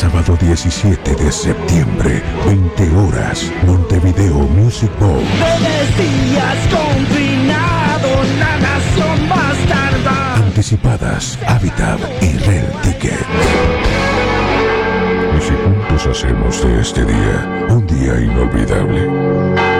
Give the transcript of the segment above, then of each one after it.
Sábado 17 de septiembre, 20 horas, Montevideo Music Bowl. Días confinado La nación bastarda Anticipadas, Habitat y Rel Ticket. Y si juntos hacemos de este día un día inolvidable.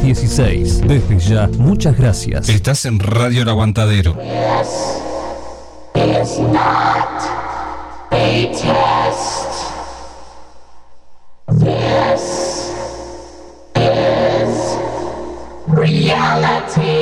716. Desde ya, muchas gracias. Estás en Radio El Aguantadero. Is not a test This is reality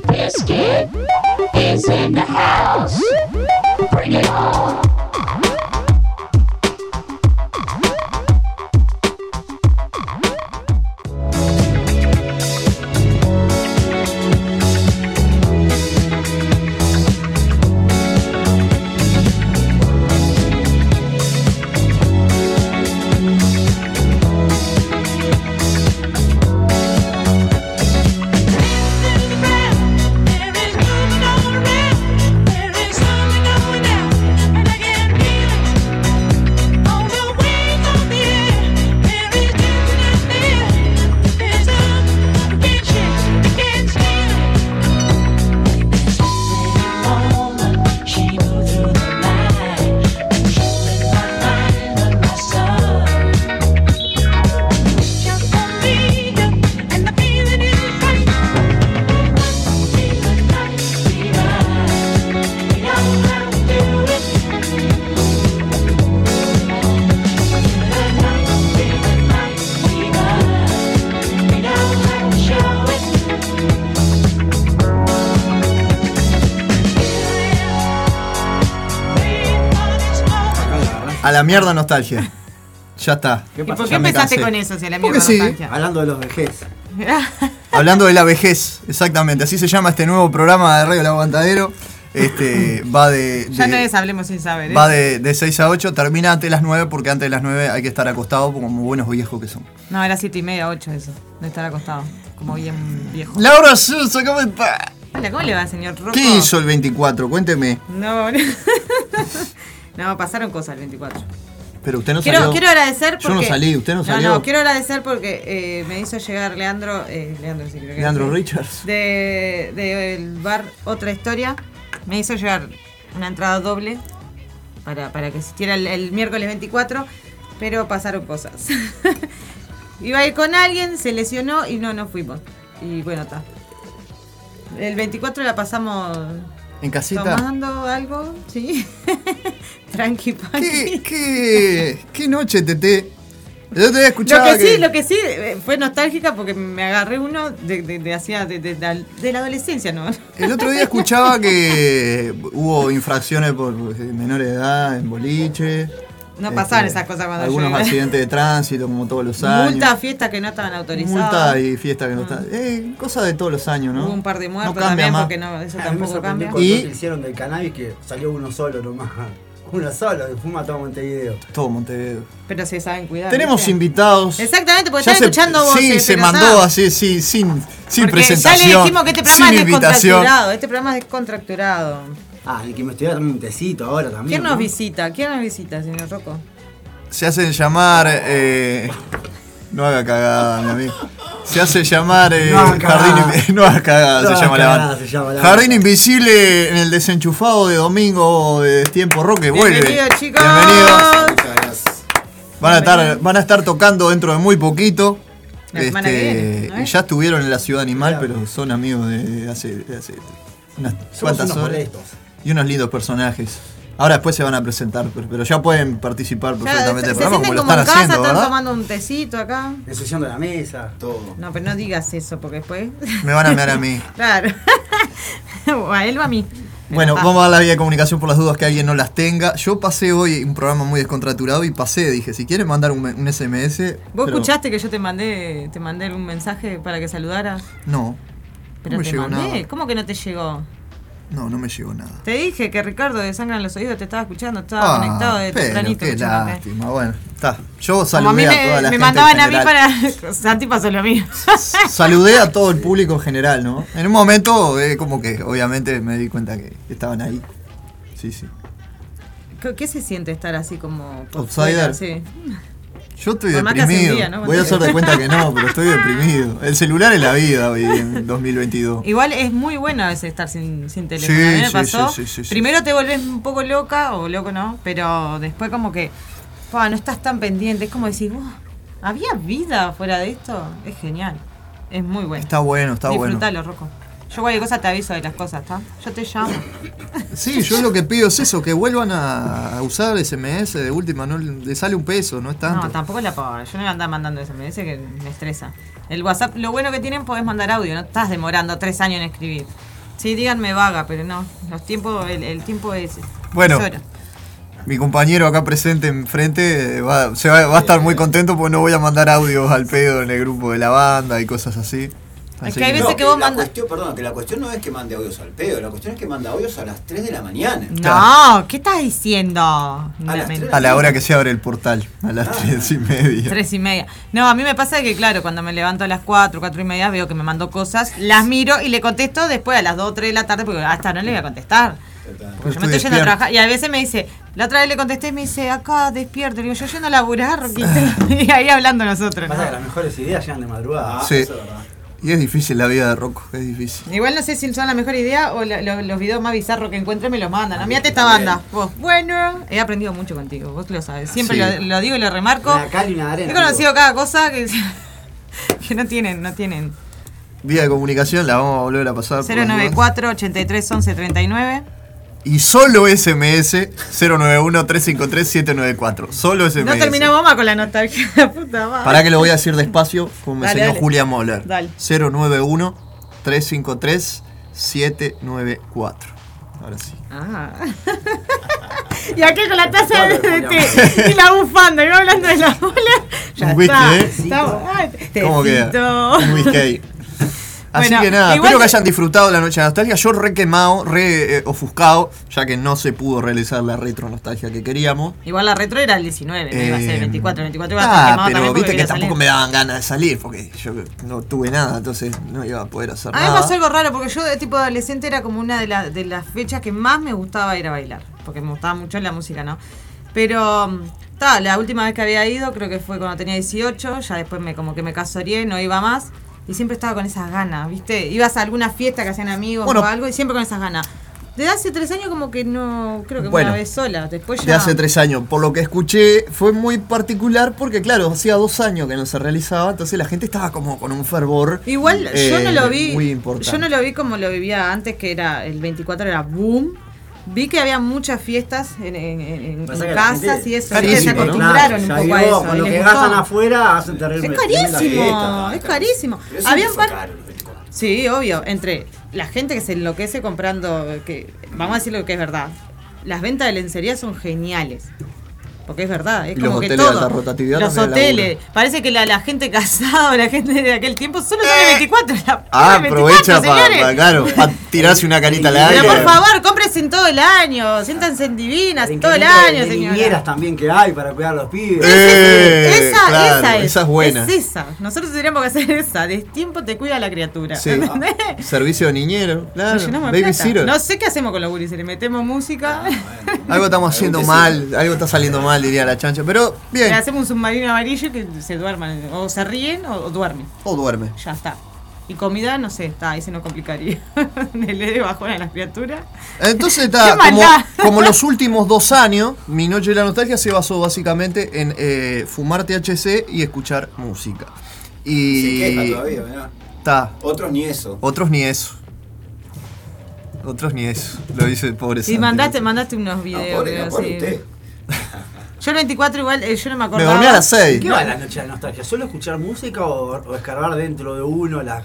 Bizkit is in the house. La mierda nostalgia. Ya está. ¿Qué ¿Y por Ya qué me empezaste cansé. con eso si a la Porque mierda sí. nostalgia? Hablando de los vejez. Hablando de la vejez, exactamente. Así se llama este nuevo programa de Radio El Aguantadero. Este va de, Ya de- no es Hablemos sin saber. ¿eh? va de, de 6 a 8, termina antes de las 9 porque antes de las 9 hay que estar acostado como buenos viejos que son. No, era siete y media, ocho eso. De estar acostado. Como bien viejo. Laura Sousa, ¿cómo está? Hola, ¿cómo le va, señor Rocco? ¿Qué hizo el 24? Cuénteme. No, no. no, pasaron cosas el 24. Pero usted no Quiero, salió. quiero agradecer porque... Yo no salí, usted no salió. No, no, quiero agradecer porque eh, me hizo llegar Leandro... Eh, Leandro, sí, creo que Leandro. Richards. De, del bar Otra Historia. Me hizo llegar una entrada doble para, para que existiera el, el miércoles 24, pero pasaron cosas. Iba a ir con alguien, se lesionó y no, no fuimos. Y bueno, está. El 24 la pasamos En casita. tomando algo, sí. Tranqui, ¿Qué, panqui. qué, qué noche, Tete? Yo te había Lo escuchado que, sí, lo que sí eh, fue nostálgica porque me agarré uno de, de, de hacía de, de- de- de la adolescencia, ¿no? El otro día escuchaba que hubo infracciones por menores de edad en boliche. No pasaban Este, esas cosas cuando Algunos yo accidentes de tránsito, como todos los años. Multa, fiestas que no estaban autorizadas. Multa y fiesta que no está. Eh, cosas de todos los años, ¿no? Hubo un par de muertos no cambia también más. porque no, eso tampoco cambia. cuando Y- que hicieron del cannabis que salió uno solo nomás. Uno solo, que fuma todo Montevideo. Todo Montevideo. Pero se saben cuidar. Tenemos invitados. Exactamente, porque Ya están se- escuchando voces. Sí, se pero mandó así, sí, sin, sin Porque presentación. Ya le dijimos que este programa sin es invitación. descontracturado. Este programa es descontracturado. Ah, y que me estuviera tomando un tecito ahora también. ¿Quién nos ¿no? visita? ¿Quién nos visita, señor Rocco? Se hacen llamar. eh, no haga cagada, mi amigo. Se hace llamar. eh, No haga Jardín cagada. Invi- No haga cagada, No se, haga llama la cagada, banda. se llama la Jardín banda. Invisible en el desenchufado de domingo de Tiempo Roque. Vuelve. Bienvenidos, chicos. Bienvenidos. Van a, estar, van a estar tocando dentro de muy poquito. La semana que viene, ¿no es? ya estuvieron en la ciudad animal, pero son amigos de hace, de hace unas Somos cuantas unos horas. molestos. Y unos lindos personajes. Ahora después se van a presentar, pero, ya pueden participar perfectamente del programa como lo como en están casa, haciendo, están ¿verdad? tomando un tecito acá. Ensuciando la mesa, todo. No, pero no digas eso porque después. Me van a mirar a mí. claro. o a él o a mí. Bueno, vamos a dar la vía de comunicación por las dudas que alguien no las tenga. Yo pasé hoy un programa muy descontraturado y pasé, dije, si quieren mandar un, un SMS. ¿Vos pero- escuchaste que yo te mandé, te mandé un mensaje para que saludaras? No. Pero no me te llegó mandé. nada. ¿Cómo que no te llegó? No, no me llegó nada. Te dije que Ricardo de Sangre en los Oídos te estaba escuchando, estaba conectado de Ah, pero tempranito. qué lástima. Bueno, está. Yo Como a saludé a, me, toda la me gente mandaban a mí para. Santi pasó lo mismo. Saludé a todo el público en general, ¿no? En un momento, eh, como que obviamente me di cuenta que estaban ahí. Sí, sí. ¿Qué- ¿Qué se siente estar así como Outsider. fuera? Sí. Yo estoy deprimido. día, ¿no? Voy a hacer de cuenta que no, pero estoy deprimido. El celular es la vida hoy en 2022. Igual es muy bueno a veces estar sin, sin teléfono. Sí, a mí me sí, pasó. sí. Primero te volvés un poco loca, o loco no, pero después como que no estás tan pendiente. Es como decir, "Oh, ¿había vida fuera de esto? Es genial. Es muy bueno. Está bueno, está bueno. Disfrutalo, Rocco. Yo cualquier cosa te aviso de las cosas, ¿está? Yo te llamo. Sí, yo lo que pido es eso, que vuelvan a usar SMS de última, no le sale un peso, no es tanto. No, tampoco la pago. Yo no voy a andar mandando SMS que me estresa. El WhatsApp, lo bueno que tienen, podés mandar audio, no estás demorando tres años en escribir. Sí, díganme vaga, pero no. Los tiempos, el, el tiempo es. Bueno. es. Mi compañero acá presente enfrente eh, va, se va, va a estar muy contento porque no voy a mandar audios al pedo en el grupo de la banda y cosas así. Así que hay veces No, que vos la mandas- cuestión, perdón, que la cuestión no es que mande audios al pedo, la cuestión es que manda audios a las 3 de la mañana. No, ¿qué estás diciendo? No, las men- A la hora que se abre el portal, a las tres y media. Tres y media. No, a mí me pasa que, claro, cuando me levanto a las cuatro, cuatro y media, veo que me mandó cosas, las miro y le contesto después a las dos o tres de la tarde, porque hasta no le voy a contestar. Porque yo me Estoy yendo a trabajar. Y a veces me dice, la otra vez le contesté y me dice, acá despierto. Le digo, yo yendo a laburar, Roquito. y ahí hablando nosotros. Pasa ¿no? que las mejores ideas llegan de madrugada. Sí. Y es difícil la vida de Rocco, es difícil. Igual no sé si son la mejor idea o lo- los videos más bizarros que encuentre me los mandan. A mí esta banda. Vos, bueno, he aprendido mucho contigo, vos lo sabes. Siempre Sí. lo, lo digo y lo remarco. Una cal y una arena. He conocido cada cosa que, que no tienen, no tienen. Vía de comunicación la vamos a volver a pasar. por las dudas. 094 83 11 39. Y solo SMS 091-353-794. Solo SMS. No terminamos más con la nostalgia. La puta madre. Para que lo voy a decir despacio, como me Dale, enseñó dale. Julia Moller. Dale. 091-353-794. ahora sí. Ah. y aquí con la taza de, de té y la bufanda, y va hablando de la bola. Ya Un whisky, está. ¿eh? Está- ay, ¿Cómo queda? Un whisky. Así Bueno, que nada, espero que que- hayan disfrutado la noche de nostalgia. Yo re quemado, re eh, ofuscado, ya que no se pudo realizar la retro nostalgia que queríamos. Igual la retro era el 19, no iba a ser el Eh, 24. El 24 iba a estar Ah, quemado pero viste que tampoco salir. me daban ganas de salir porque yo no tuve nada, entonces no iba a poder hacer A mí me nada. pasó algo raro porque yo de tipo adolescente era como una de, la- de las fechas que más me gustaba ir a bailar. Porque me gustaba mucho la música, ¿no? Pero, mm, ta, la última vez que había ido creo que fue cuando tenía 18. Ya después me como que me casoreé, no iba más. Y siempre estaba con esas ganas, ¿viste? Ibas a alguna fiesta que hacían amigos Bueno. o algo y siempre con esas ganas. Desde hace tres años como que no, creo que Bueno. una vez sola. Después ya... De hace tres años, por lo que escuché, fue muy particular porque, claro, hacía dos años que no se realizaba, entonces la gente estaba como con un fervor. Igual yo no eh, lo vi. Muy importante. Yo no lo vi como lo vivía antes, que era el 24 era boom. Vi que había muchas fiestas en, en- en- casas gente- y eso. Se ¿no? acostumbraron un Ya poco a eso. Con lo que gastan afuera hacen terrible. Es carísimo, es carísimo. Había un fue par- caro los 24. Sí, obvio. Entre la gente que se enloquece comprando, que vamos a decir lo que es verdad. Las ventas de lencería son geniales. Porque es verdad, es Y los como que hoteles de alta rotatividad los hoteles. Parece que la, la gente casada la gente de aquel tiempo solo sale 24. La, Ah, sale 24, aprovecha para, señores. claro, para tirarse una carita al aire. Pero por favor, cómprense en todo el año, siéntanse en divinas El todo el año, de señora. niñeras también que hay para cuidar a los pibes. Eh, esa, claro, esa es. esa es buena. Es esa. Nosotros tendríamos que hacer esa. De tiempo te cuida la criatura. Servicio de niñero, claro. No sé qué hacemos con los gurises. Le metemos música, Algo estamos haciendo que sí. mal, algo está saliendo mal, diría la chancha. Pero le bien, hacemos un submarino amarillo que se duerman. O se ríen o, o duermen. o duerme. Ya está. Y comida, no sé, está, ahí se nos complicaría. Le de bajón a las criaturas. Entonces ¡Qué está, como, los últimos dos años, mi noche de la nostalgia se basó básicamente en eh, fumar THC y escuchar música. Se Y queja todavía, mirá. está, Otros ni eso. otros ni eso. Otros ni eso, lo dice el pobre Y Santi. mandaste, mandaste unos No, videos. pobre, no, pobre sí. usted. Yo el 24 igual, eh, yo no me Me acordaba. dormí a las 6. ¿Qué va la noche de nostalgia? ¿Solo escuchar música o, o escarbar dentro de uno la.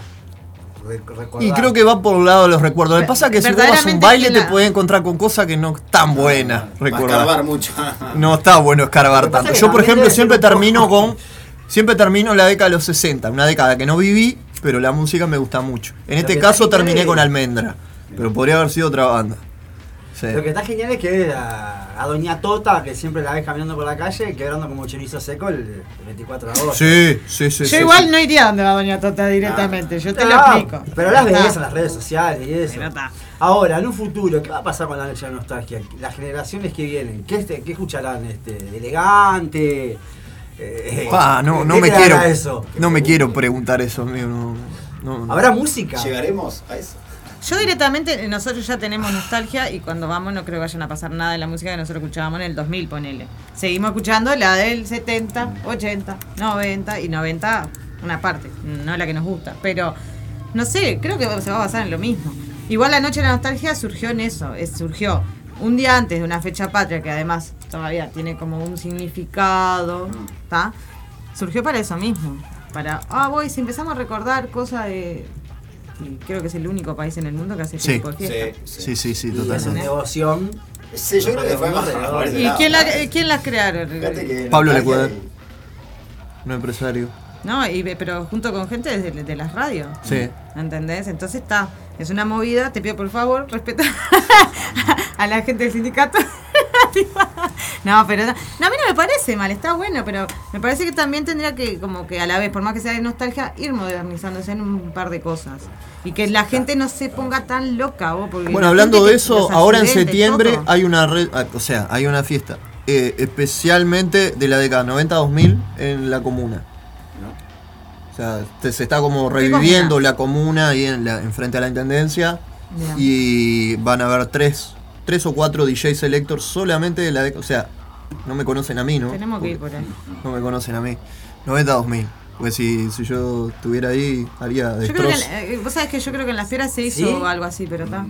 recordar? Y creo que va por el lado de los recuerdos. Lo que pasa es que si vos vas a un baile te la- puedes encontrar con cosas que no están buenas. Va a escarbar mucho. No está bueno escarbar tanto. Yo, por ejemplo, siempre un termino con. Siempre termino en la década de los 60, una década que no viví, pero la música me gusta mucho. En Lo este caso terminé es- con Almendra, pero podría haber sido otra banda. Sí. Lo que está genial es que a, a Doña Tota, que siempre la ves caminando por la calle, quebrando como chorizo seco el, el 24 de agosto. Sí, sí, sí. Yo sí, igual sí. no iría donde va Doña Tota directamente, yo te lo Ah, explico. Pero las ves en las redes sociales y eso. Ahora, en un futuro, ¿qué va a pasar con la noche de nostalgia? Las generaciones que vienen, ¿qué, este- qué escucharán? Este, ¿Elegante? Eh, Pa, no, no ¿qué me quiero. Eso? No me quiero preguntar eso, amigo. No, no, no. ¿Habrá música? Llegaremos a eso. Yo directamente, nosotros ya tenemos nostalgia y cuando vamos no creo que vayan a pasar nada de la música que nosotros escuchábamos en el 2000, ponele. Seguimos escuchando la del 70, 80, 90 y 90 una parte, no la que nos gusta. Pero, no sé, creo que se va a basar en lo mismo. Igual la noche de la nostalgia surgió en eso, es- surgió un día antes de una fecha patria que además todavía tiene como un significado, ¿está? Surgió para eso mismo. Para, ah, voy, si empezamos a recordar cosas de... y creo que es el único país en el mundo que hace este Sí. tipo de fiestas. Sí, Sí, sí, totalmente. devoción. Sí, yo creo que fue más ese ¿Y quién, la, quién las crearon? Pablo Lecuador. Un empresario. No, y, ve- pero junto con gente de, de las radios. Sí. ¿Entendés? Entonces está. Es una movida. Te pido por favor, respeta a la gente del sindicato. no, pero no, no, a mí no me parece mal, está bueno, pero me parece que también tendría que, como que a la vez, por más que sea de nostalgia, ir modernizándose en un par de cosas. Y que la gente no se ponga tan loca, vos, porque Bueno, la hablando de eso, ahora en septiembre todo. hay una red, ah, o sea, hay una fiesta eh, especialmente de la década 90-2000 en la comuna. O sea, te- se está como reviviendo la comuna ahí en la, enfrente a la intendencia y van a haber tres, tres o cuatro DJ selectors solamente de la década, o sea, no me conocen a mí, ¿no? Tenemos que ir por ahí. No me conocen a mí. 90-2000. Porque si, si yo estuviera ahí, haría Yo creo que, destrozos. en- eh, vos sabés que yo creo que en las fieras se hizo ¿Sí? algo así, pero está.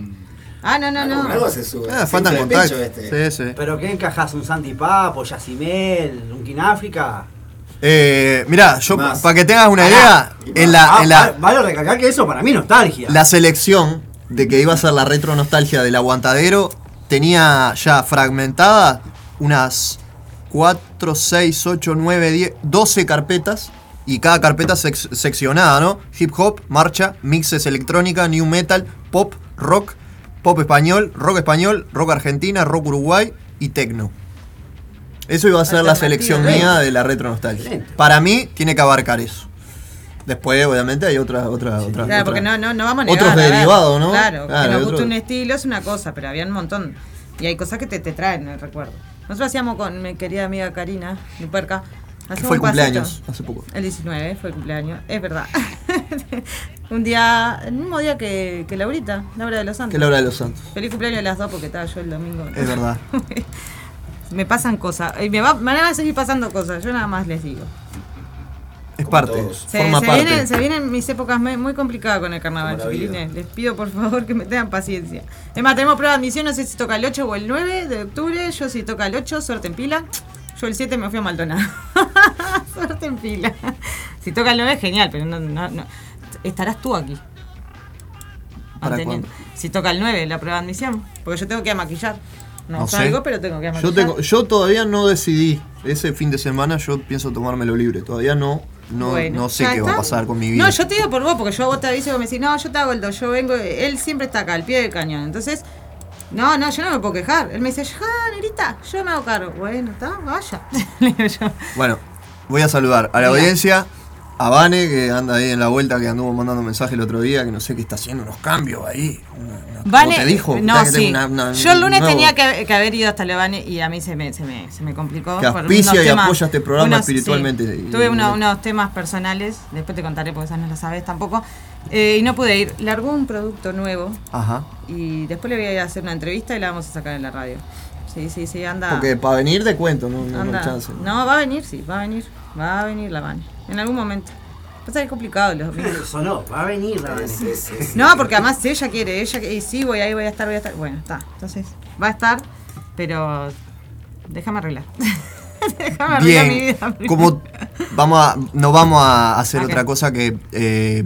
Ah, no, no, no. Algo, se sube. Ah, faltan el contactos. este. Sí, sí. ¿Pero qué encajas? ¿Un Santi Papo, Yacimel, un Kináfrica? Eh, mirá, yo para que tengas una idea, en la, Ah, en la, va- Vale recalcar que eso para mí es nostalgia. la selección de que iba a ser la retro nostalgia del aguantadero, tenía ya fragmentada unas 4, 6, 8, 9, 10, 12 carpetas. Y cada carpeta sec- seccionada, ¿no? Hip hop, marcha, mixes electrónica, new metal, pop, rock, pop español, rock español, rock argentina, rock uruguay y techno. Eso iba a ser la selección mía de la retro nostalgia. Para mí tiene que abarcar eso. Después, obviamente, hay otra, otra, otra. Claro, porque no, no, no vamos a negar. Otros derivados, ¿no? Claro, Claro, que nos otro- un estilo es una cosa, pero había un montón. Y hay cosas que te, te traen el recuerdo. Nosotros hacíamos con mi querida amiga Karina, mi puerca. hacíamos Fue el cumpleaños hace poco. El 19 fue el cumpleaños, es verdad. un día, el mismo día que, que Laurita, Laura de los Santos. Que Laura de los Santos. Feliz cumpleaños a las dos porque estaba yo el domingo. Es verdad. me pasan cosas. Y me, va, me van a seguir pasando cosas, yo nada más les digo. Es parte, Se, forma se parte. vienen, se vienen mis épocas muy complicadas con el carnaval, chiquilines. Les pido por favor que me tengan paciencia. Es más, tenemos prueba de admisión, no sé si toca el 8 o el 9 de octubre. Yo si toca el 8, suerte en pila. Yo el 7 me fui a Maldonado. suerte en pila. Si toca el 9, genial, pero no, no, no. Estarás tú aquí. ¿Para manteniendo. Si toca el 9, la prueba de admisión. Porque yo tengo que ir a maquillar. No, No sé. salgo, pero tengo que ir a Yo, maquillar. tengo, yo todavía no decidí. Ese fin de semana yo pienso tomármelo libre. Todavía no. No, Bueno, no sé qué va a pasar con mi vida. No, yo te digo por vos, porque yo vos te aviso que me decís, no, yo te hago el 2, yo vengo, él siempre está acá, al pie del cañón. Entonces, no, no, yo no me puedo quejar. Él me dice, ah, negrita, yo me hago cargo. Bueno, está, vaya. Bueno, voy a saludar a la audiencia. A Vane, que anda ahí en la vuelta, que anduvo mandando mensaje el otro día, que no sé qué está haciendo unos cambios ahí. Vane, te dijo? no, sí. una- una- yo el lunes nuevo- tenía que, que haber ido hasta Levane y a mí se me, se me, se me complicó. Que auspicia y temas- apoya este programa unos- espiritualmente. sí. Y- Tuve uno- unos temas personales, después te contaré porque esas no las sabes tampoco. eh, y no pude ir. Largó un producto nuevo Ajá. y después le voy a hacer una entrevista y la vamos a sacar en la radio. Sí, sí, sí, anda. Porque para venir de cuento, no, no, no anda. chance. No, va a venir, sí, va a venir. Va a venir la Vane. En algún momento. Pasa que es complicado los domingos. Sonó, va a venir la Vane. No, porque además ella quiere, ella y sí, voy ahí, voy a estar, voy a estar. Bueno, está. Entonces, va a estar, pero déjame arreglar. déjame arreglar mi Bien, vida. como vamos a, no vamos a hacer Ok. otra cosa que eh,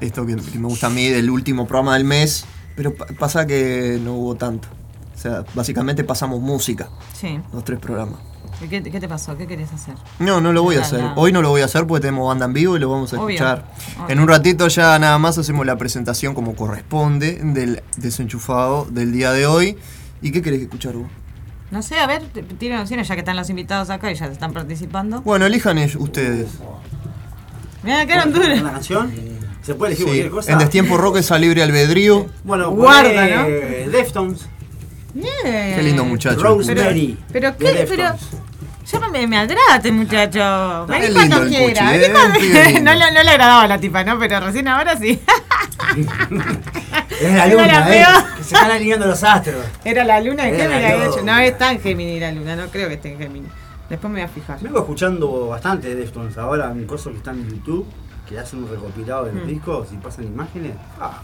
esto que, que me gusta a mí del último programa del mes, pero pa- pasa que no hubo tanto. O sea, básicamente pasamos música, Sí. los tres programas. ¿Y ¿Qué, qué te pasó? ¿Qué querés hacer? No, no lo voy a La- hacer. la- Hoy no lo voy a hacer porque tenemos banda en vivo y lo vamos a Obvio. escuchar. Obvio. En un ratito ya nada más hacemos la presentación como corresponde del desenchufado del día de hoy. ¿Y qué querés escuchar vos? No sé, a ver, t- tienen opciones ya que están los invitados acá y ya están participando. Bueno, elijan ellos- ustedes. Mira, quedaron duras. ¿Una canción? ¿Se puede elegir Sí, cualquier cosa? en Destiempo Rock es a libre albedrío. Bueno, Guarda, Guarda, ¿no? Deftones. Qué lindo muchacho. Rosemary. Pero qué, pero. No me, me agrada este muchacho. Vení Es cuando quiera. ¿eh? cuando- no, le- no le agradaba a la tipa, ¿no? Pero recién ahora sí. Es la Era luna, la ¿eh? Que se están alineando los astros. Era la luna Era la había hecho. luna. No está en Géminis la luna, no creo que esté en Géminis. Después me voy a fijar. Vengo escuchando bastante de Deftones ahora, un coso que está en YouTube, que hacen un recopilado de los Mm. discos y pasan imágenes. Ah,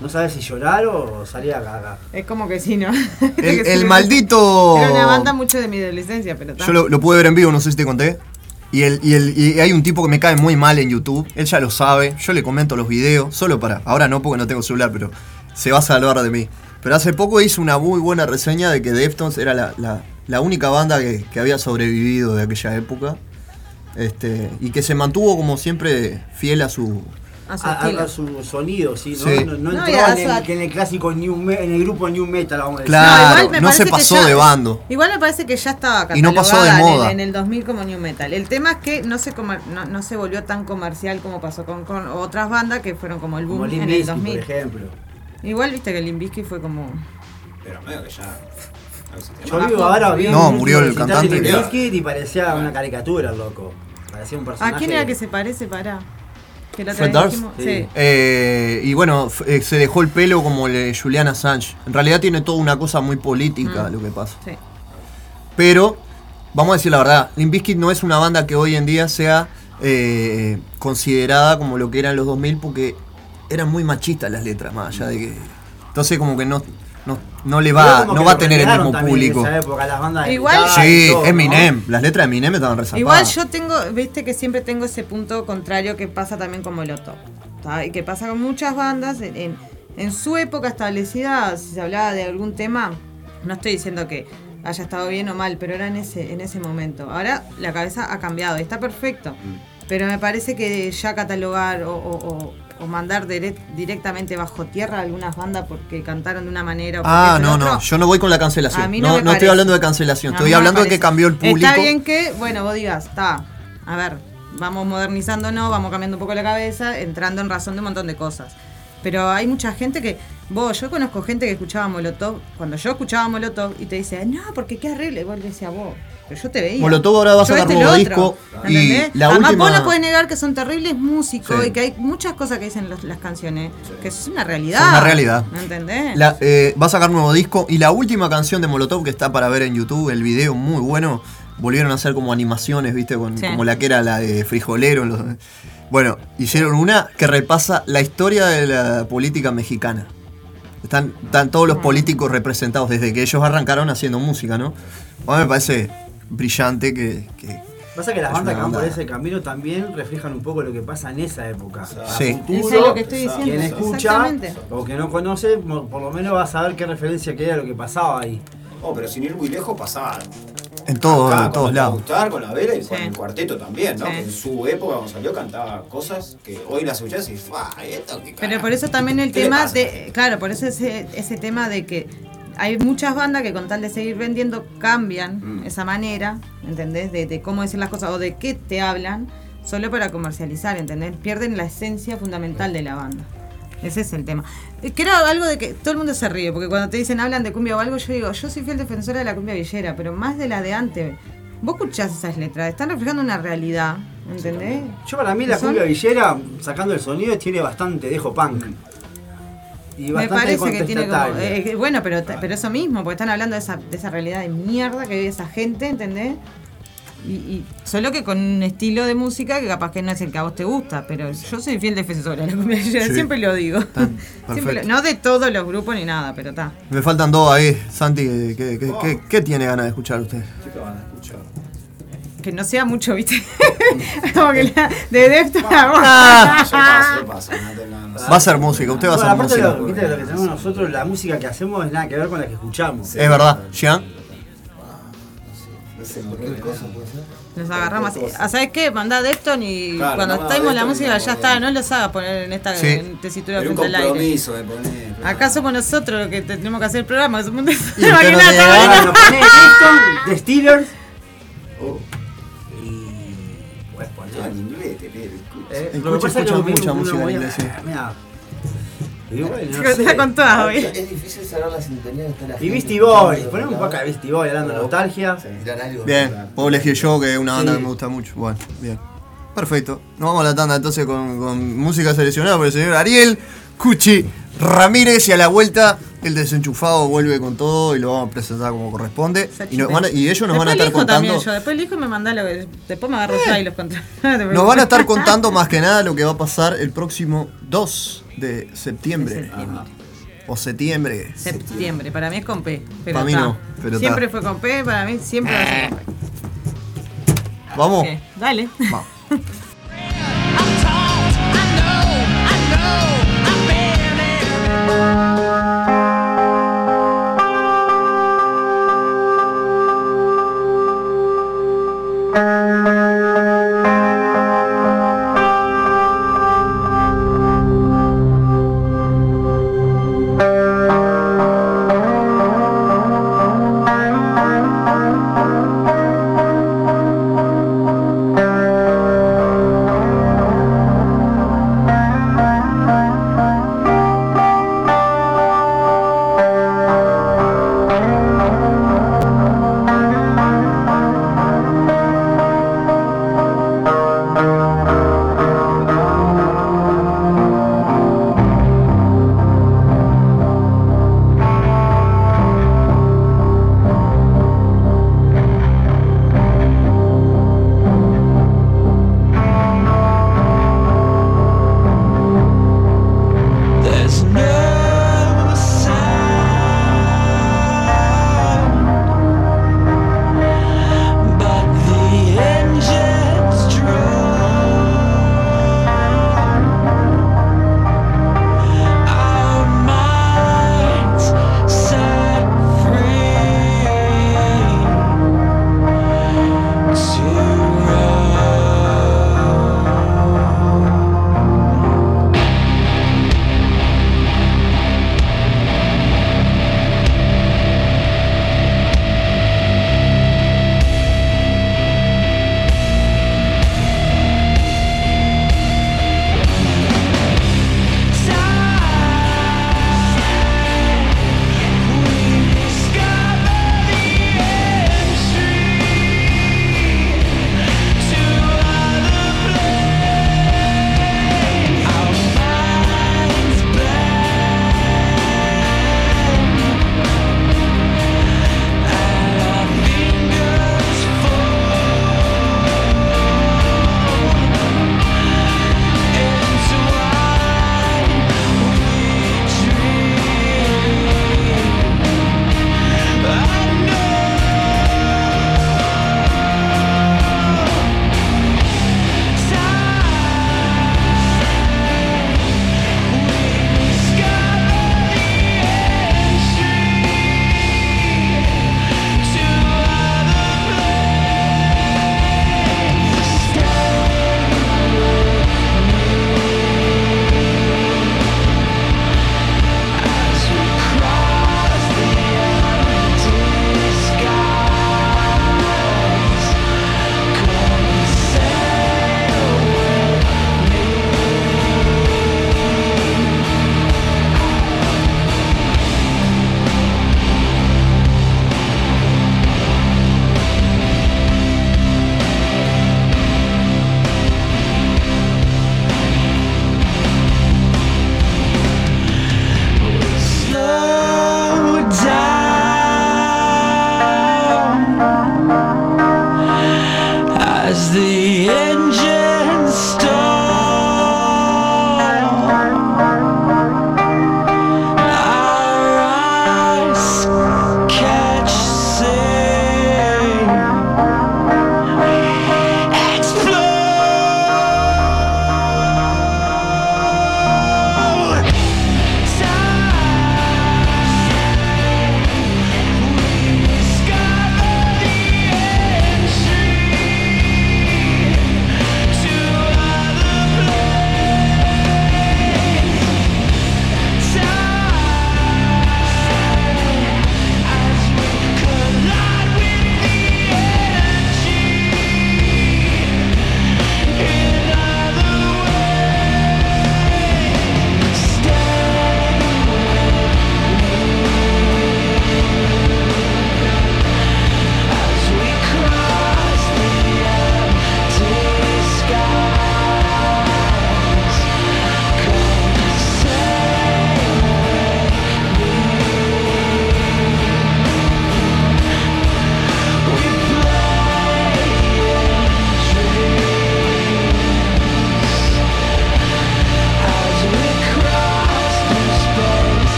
no sabes si llorar o salir a cagar. Es como que sí, ¿no? El, el maldito. Era una banda mucho de mi adolescencia, pero. Yo lo, lo pude ver en vivo, no sé si te conté. Y, el, y, el, y hay un tipo que me cae muy mal en YouTube. Él ya lo sabe. Yo le comento los videos. Solo para. Ahora no porque no tengo celular, pero se va a salvar de mí. Pero hace poco hizo una muy buena reseña de que Deftones era la, la- la única banda que, que había sobrevivido de aquella época. Este, y que se mantuvo como siempre fiel a su. A su A, a su sonido, sí, ¿no? Sí. No, no No, entró a en, el, en el clásico new me- en el grupo New Metal, vamos a decir. Claro, igual me no se parece que pasó ya- de bando. Igual me parece que ya estaba Y no pasó de catalogada en el- moda. En, el 2000 como New Metal. El tema es que no se, comer- no, no se volvió tan comercial como pasó con, con otras bandas que fueron como el boom Como en el Bizkit, 2000. por ejemplo. Igual viste que el Limbisky fue como... Pero medio que ya. Yo vivo ahora vi No, murió el cantante. Y parecía una caricatura, el loco. Parecía un personaje. ¿A quién era que se parece para? Que la otra Fred dijimos- Sí. Eh, y bueno, eh, se dejó el pelo como el de Julian Assange. En realidad tiene toda una cosa muy política Mm. lo que pasa. Sí. Pero, vamos a decir la verdad, Limp Bizkit no es una banda que hoy en día sea eh, considerada como lo que era en los 2000 porque eran muy machistas las letras, más allá de que... Entonces como que no, no, no le va, no va a tener el mismo público. esa época, las Igual- Sí, todo, ¿no? Eminem, las letras de Eminem estaban resaltadas. Igual yo tengo, viste que siempre tengo ese punto contrario que pasa también con Molotov. ¿tá? Y que pasa con muchas bandas en, en- en su época establecida, si se hablaba de algún tema, no estoy diciendo que haya estado bien o mal, pero era en ese, en ese momento. Ahora la cabeza ha cambiado y está perfecto. Mm. Pero me parece que ya catalogar o, o- o- o mandar direct- directamente bajo tierra a algunas bandas porque cantaron de una manera o Ah, no, no, yo no voy con la a cancelación. mí No, no no, estoy hablando de cancelación, A estoy hablando de que cambió el público. Está bien que, bueno, vos digas, está, a ver, vamos modernizándonos, vamos cambiando un poco la cabeza, entrando en razón de un montón de cosas. Pero hay mucha gente que, vos, yo conozco gente que escuchaba Molotov, cuando yo escuchaba Molotov y te dice, no, porque qué horrible, y vos le decías, vos, pero yo te veía. Molotov ahora va a sacar este y nuevo disco y ¿entendés? la Además, última- vos no puedes negar que son terribles músicos Sí. y que hay muchas cosas que dicen los- las canciones, que es una realidad. Es una realidad. ¿Me entendés? La- eh, va a sacar nuevo disco y la última canción de Molotov que está para ver en YouTube, el video muy bueno, volvieron a hacer como animaciones, viste, Con- Sí. como la que era la de Frijolero. los- bueno, hicieron una que repasa la historia de la política mexicana. Están, están todos los políticos representados desde que ellos arrancaron haciendo música, ¿no? A mí me parece brillante que... que- Pasa que las bandas que van por ese camino también reflejan un poco lo que pasa en esa época. A Sí. futuro, Eso es lo que estoy diciendo, Quien escucha o que no conoce, por lo menos va a saber qué referencia queda lo que pasaba ahí. Oh, pero sin ir muy lejos pasaba. en, todo- acá, en todos con lados. Gustar, con la vela y con el cuarteto también, ¿no? Sí. Que en su época cuando salió cantaba cosas que hoy las escuchás y ¡fua! ¿Esto qué Pero por eso también el ¿Qué le tema de. Claro, por eso ese, ese tema de que hay muchas bandas que con tal de seguir vendiendo cambian Mm. esa manera, ¿entendés? De, de cómo decir las cosas o de qué te hablan, solo para comercializar, ¿entendés? Pierden la esencia fundamental de la banda. Ese es el tema. Eh, Que era algo de que todo el mundo se ríe, porque cuando te dicen hablan de cumbia o algo, yo digo, yo soy fiel defensora de la cumbia villera, pero más de la de antes. Vos escuchás esas letras, están reflejando una realidad, ¿entendés? Yo para mí la cumbia villera, sacando el sonido, tiene bastante dejo punk. Y Me parece que tiene como. eh, eh, bueno, pero, pero eso mismo, porque están hablando de esa, de esa realidad de mierda que vive esa gente, ¿entendés? Y, y solo que con un estilo de música que capaz que no es el que a vos te gusta, pero yo soy fiel defensora de la Sí. siempre lo digo. Siempre perfecto. lo- no de todos los grupos ni nada, pero está. Me faltan dos ahí. Santi, ¿qué, qué- qué- qué tiene ganas de escuchar usted? ¿Qué van a escuchar? Que no sea mucho, ¿viste? como que la, de a vos. Ah. Yo paso, yo paso, no no- no sé. Va a ser música, usted va a de música. lo, viste, lo que tenemos nosotros, la música que hacemos es nada que ver con la que escuchamos. Es verdad, Jean. Nos agarramos así. Ah, ¿Sabes qué? Mandá Defton y Claro, cuando mandá estemos la música ya está. No los hagas poner en esta Sí. en tesitura Era un frente al aire. compromiso de poner. Acá somos nosotros los que te- tenemos que hacer el programa. Somos un Y usted Eh, Escucha, lo que pasa es que escucha me- mucha música en inglés. Mira. No Te sé. con todas hoy. Es difícil saber la sintonía que está la Y Beastie Boys, ponemos un poco de Beastie Boys hablando de nostalgia. Bien, puedo elegir yo, que es una banda Sí. que me gusta mucho. Bueno, bien. Perfecto. Nos vamos a la tanda entonces con, con música seleccionada por el señor Ariel Cuchi Ramírez y a la vuelta el desenchufado vuelve con todo y lo vamos a presentar como corresponde. Y, nos van a- y ellos nos van a estar elijo también contando. yo. Después elijo y me manda lo que. Después me agarro ya y los contra. Nos van a estar contando más que nada lo que va a pasar el próximo 2 de septiembre. Septiembre. O septiembre. Septiembre. Para mí es con P. Pero Para mí no, pero Siempre fue con P. Para mí siempre va a ser con P. Vamos. Dale. Vamos.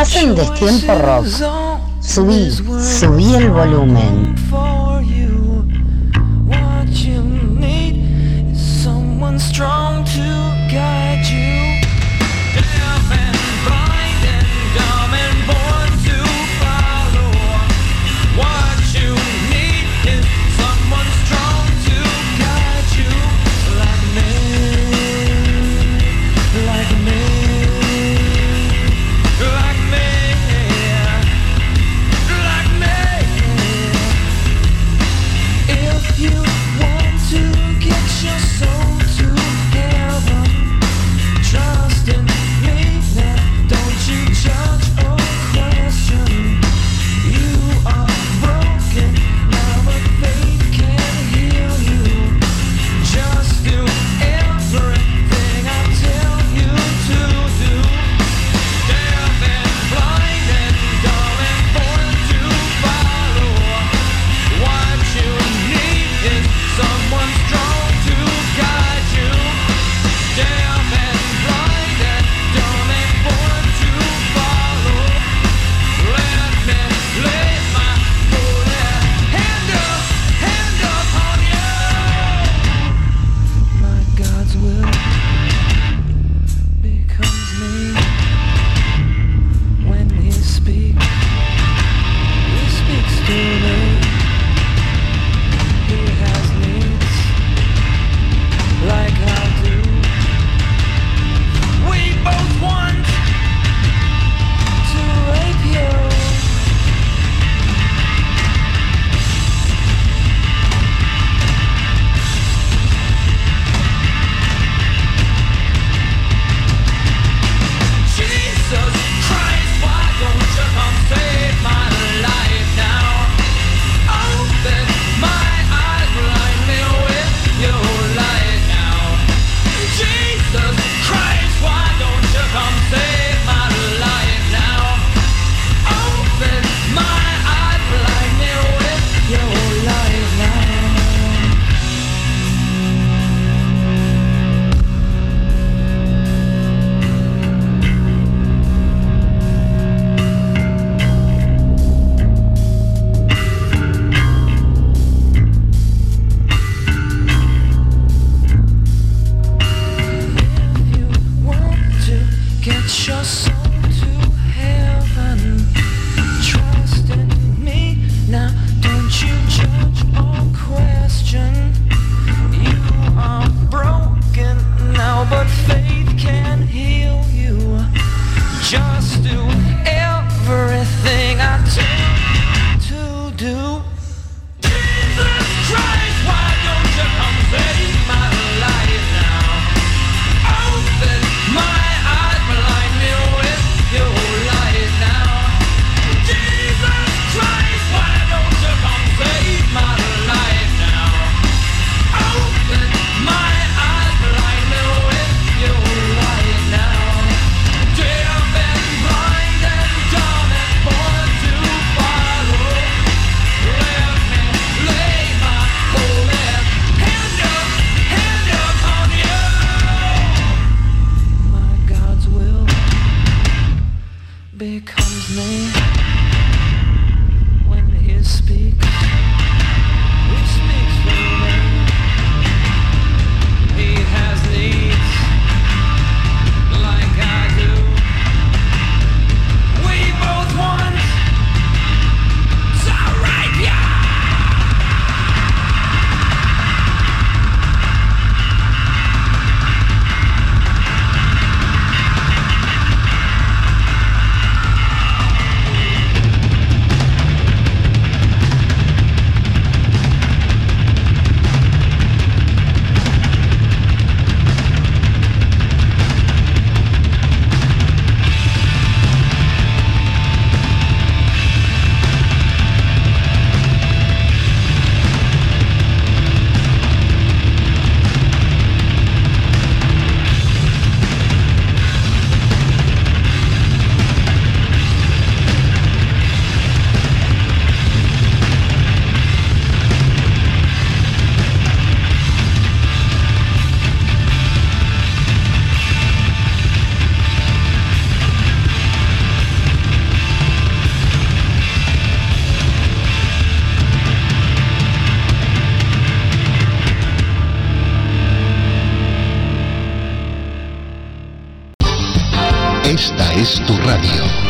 Estás en Destiempo Rock. Subí, subí el volumen.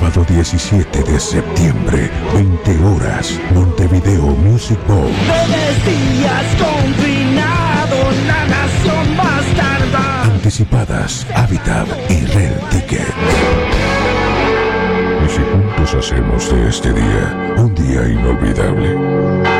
Sábado 17 de septiembre, 20 horas, Montevideo Music Bowl. Breves días confinados, la nación bastarda. Anticipadas, Habitat y Rel Ticket. Y si juntos hacemos de este día un día inolvidable.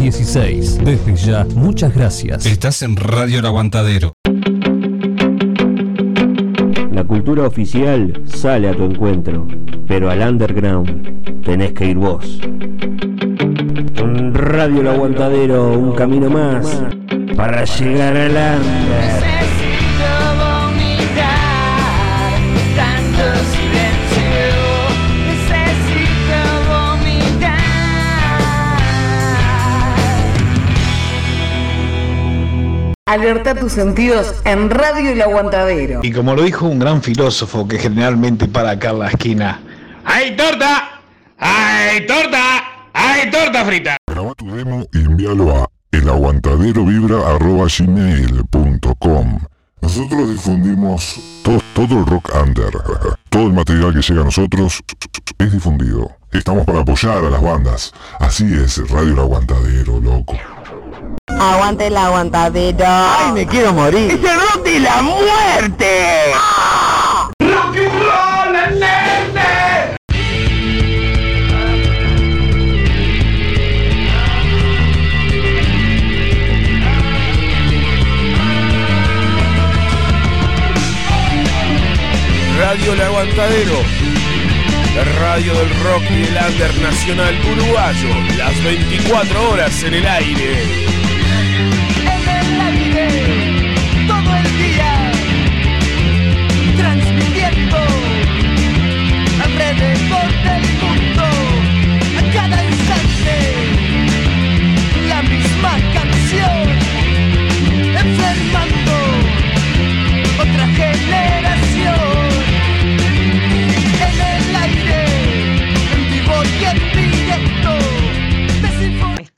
716. Desde ya, muchas gracias. Estás en Radio El Aguantadero. La cultura oficial sale a tu encuentro, pero al underground tenés que ir vos. Radio El Aguantadero, un camino más para llegar al under. Alerta tus sentidos en Radio El Aguantadero. Y como lo dijo un gran filósofo que generalmente para acá en la esquina, ¡Hay torta! ¡Hay torta! ¡Hay torta frita! Graba tu demo y envíalo a elaguantadero.vibra.gmail.com Nosotros difundimos to- todo el rock under. Todo el material que llega a nosotros es difundido. Estamos para apoyar a las bandas. Así es, Radio El Aguantadero, loco. Aguante el aguantadero. ¡Ay, me quiero morir! ¡Es el rock de la muerte! ¡Rock and roll, nene! Radio El Aguantadero. Radio del rock y el nacional uruguayo. Las 24 horas en el aire.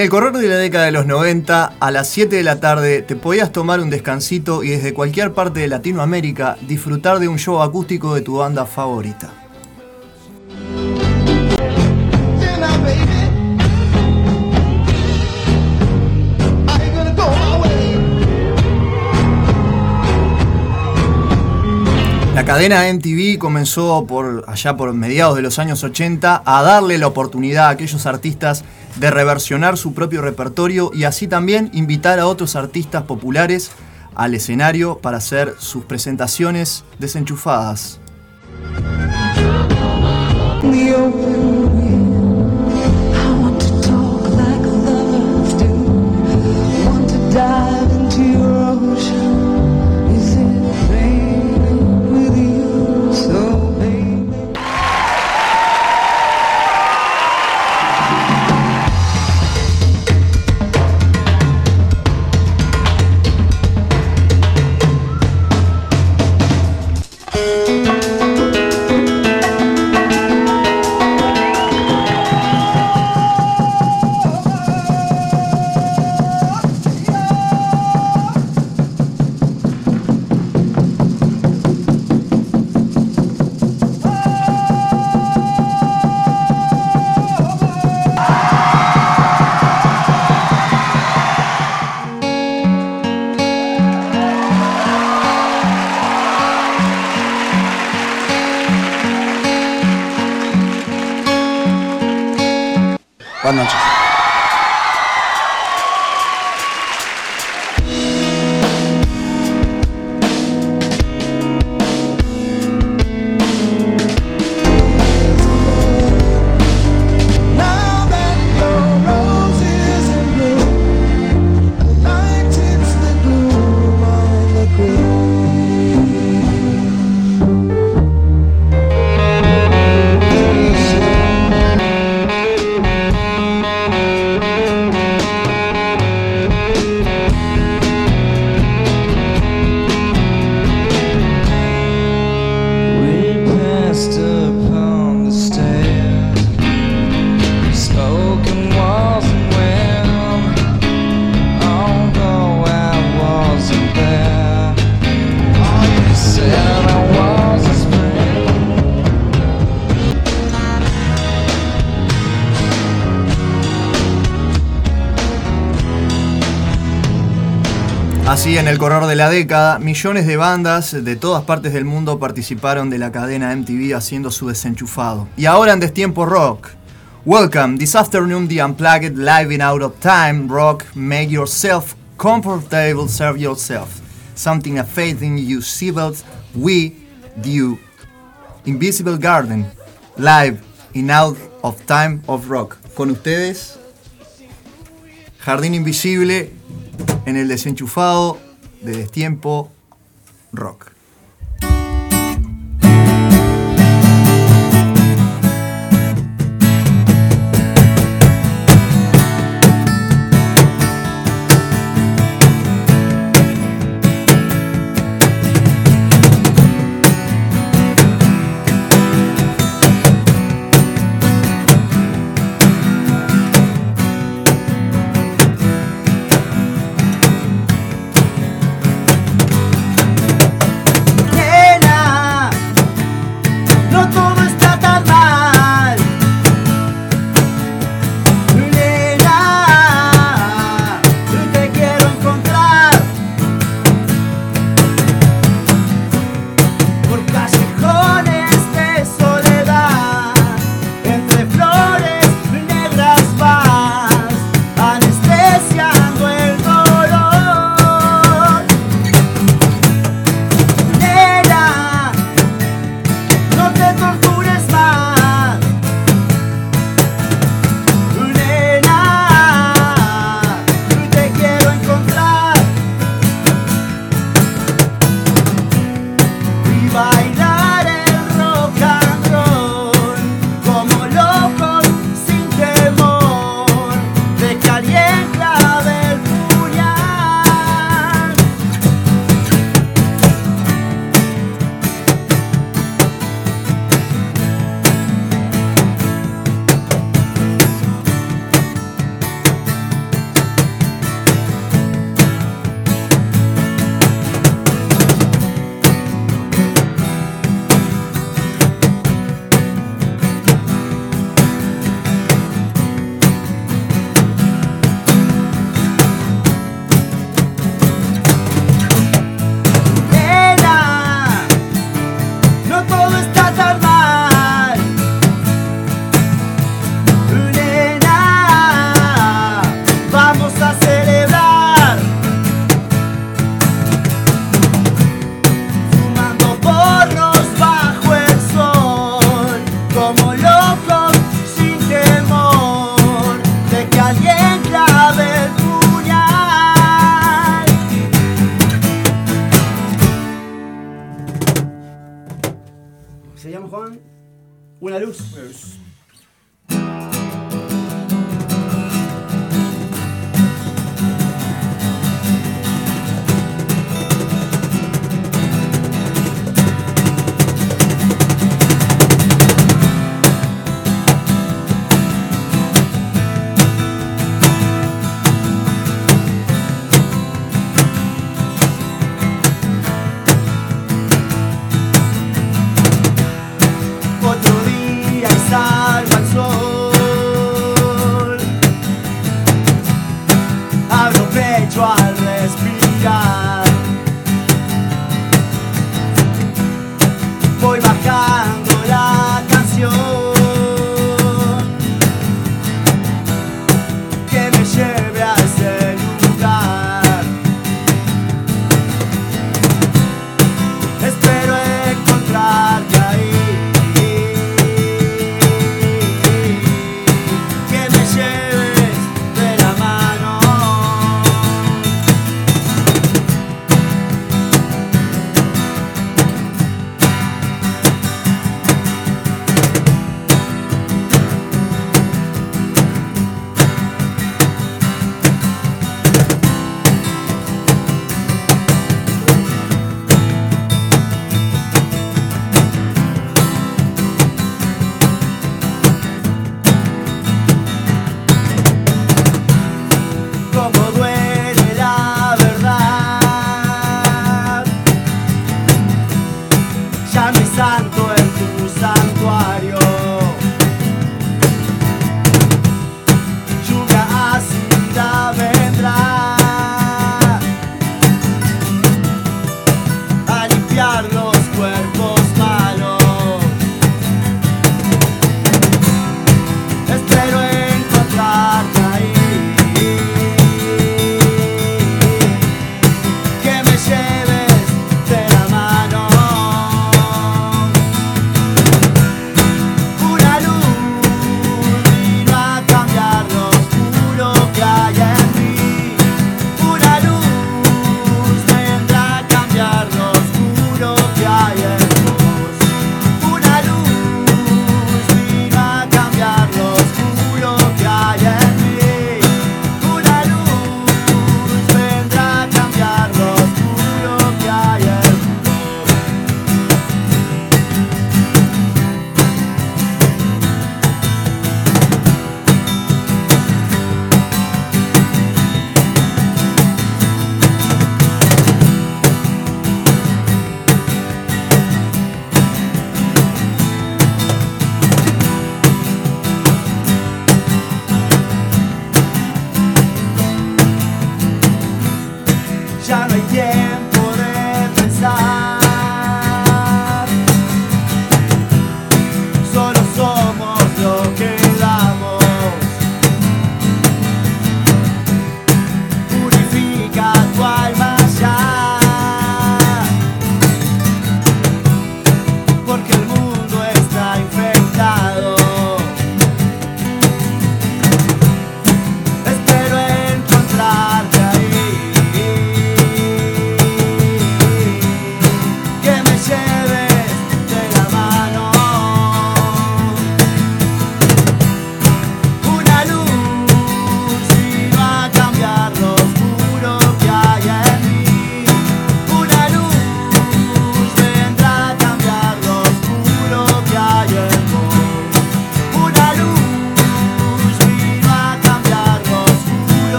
En el correr de la década de los 90, a las 7 de la tarde, te podías tomar un descansito y desde cualquier parte de Latinoamérica disfrutar de un show acústico de tu banda favorita. La cadena MTV comenzó por allá por mediados de los años 80 a darle la oportunidad a aquellos artistas de reversionar su propio repertorio y así también invitar a otros artistas populares al escenario para hacer sus presentaciones desenchufadas. Así, en el correr de la década, millones de bandas de todas partes del mundo participaron de la cadena MTV haciendo su desenchufado. Y ahora en Destiempo Rock. Welcome, this afternoon the Unplugged Live in Out of Time Rock Make Yourself Comfortable, Serve Yourself. Something a faith in you, Siebels, We, You. Invisible Garden, Live in Out of Time of Rock. Con ustedes, Jardín Invisible en el desenchufado de Destiempo Rock.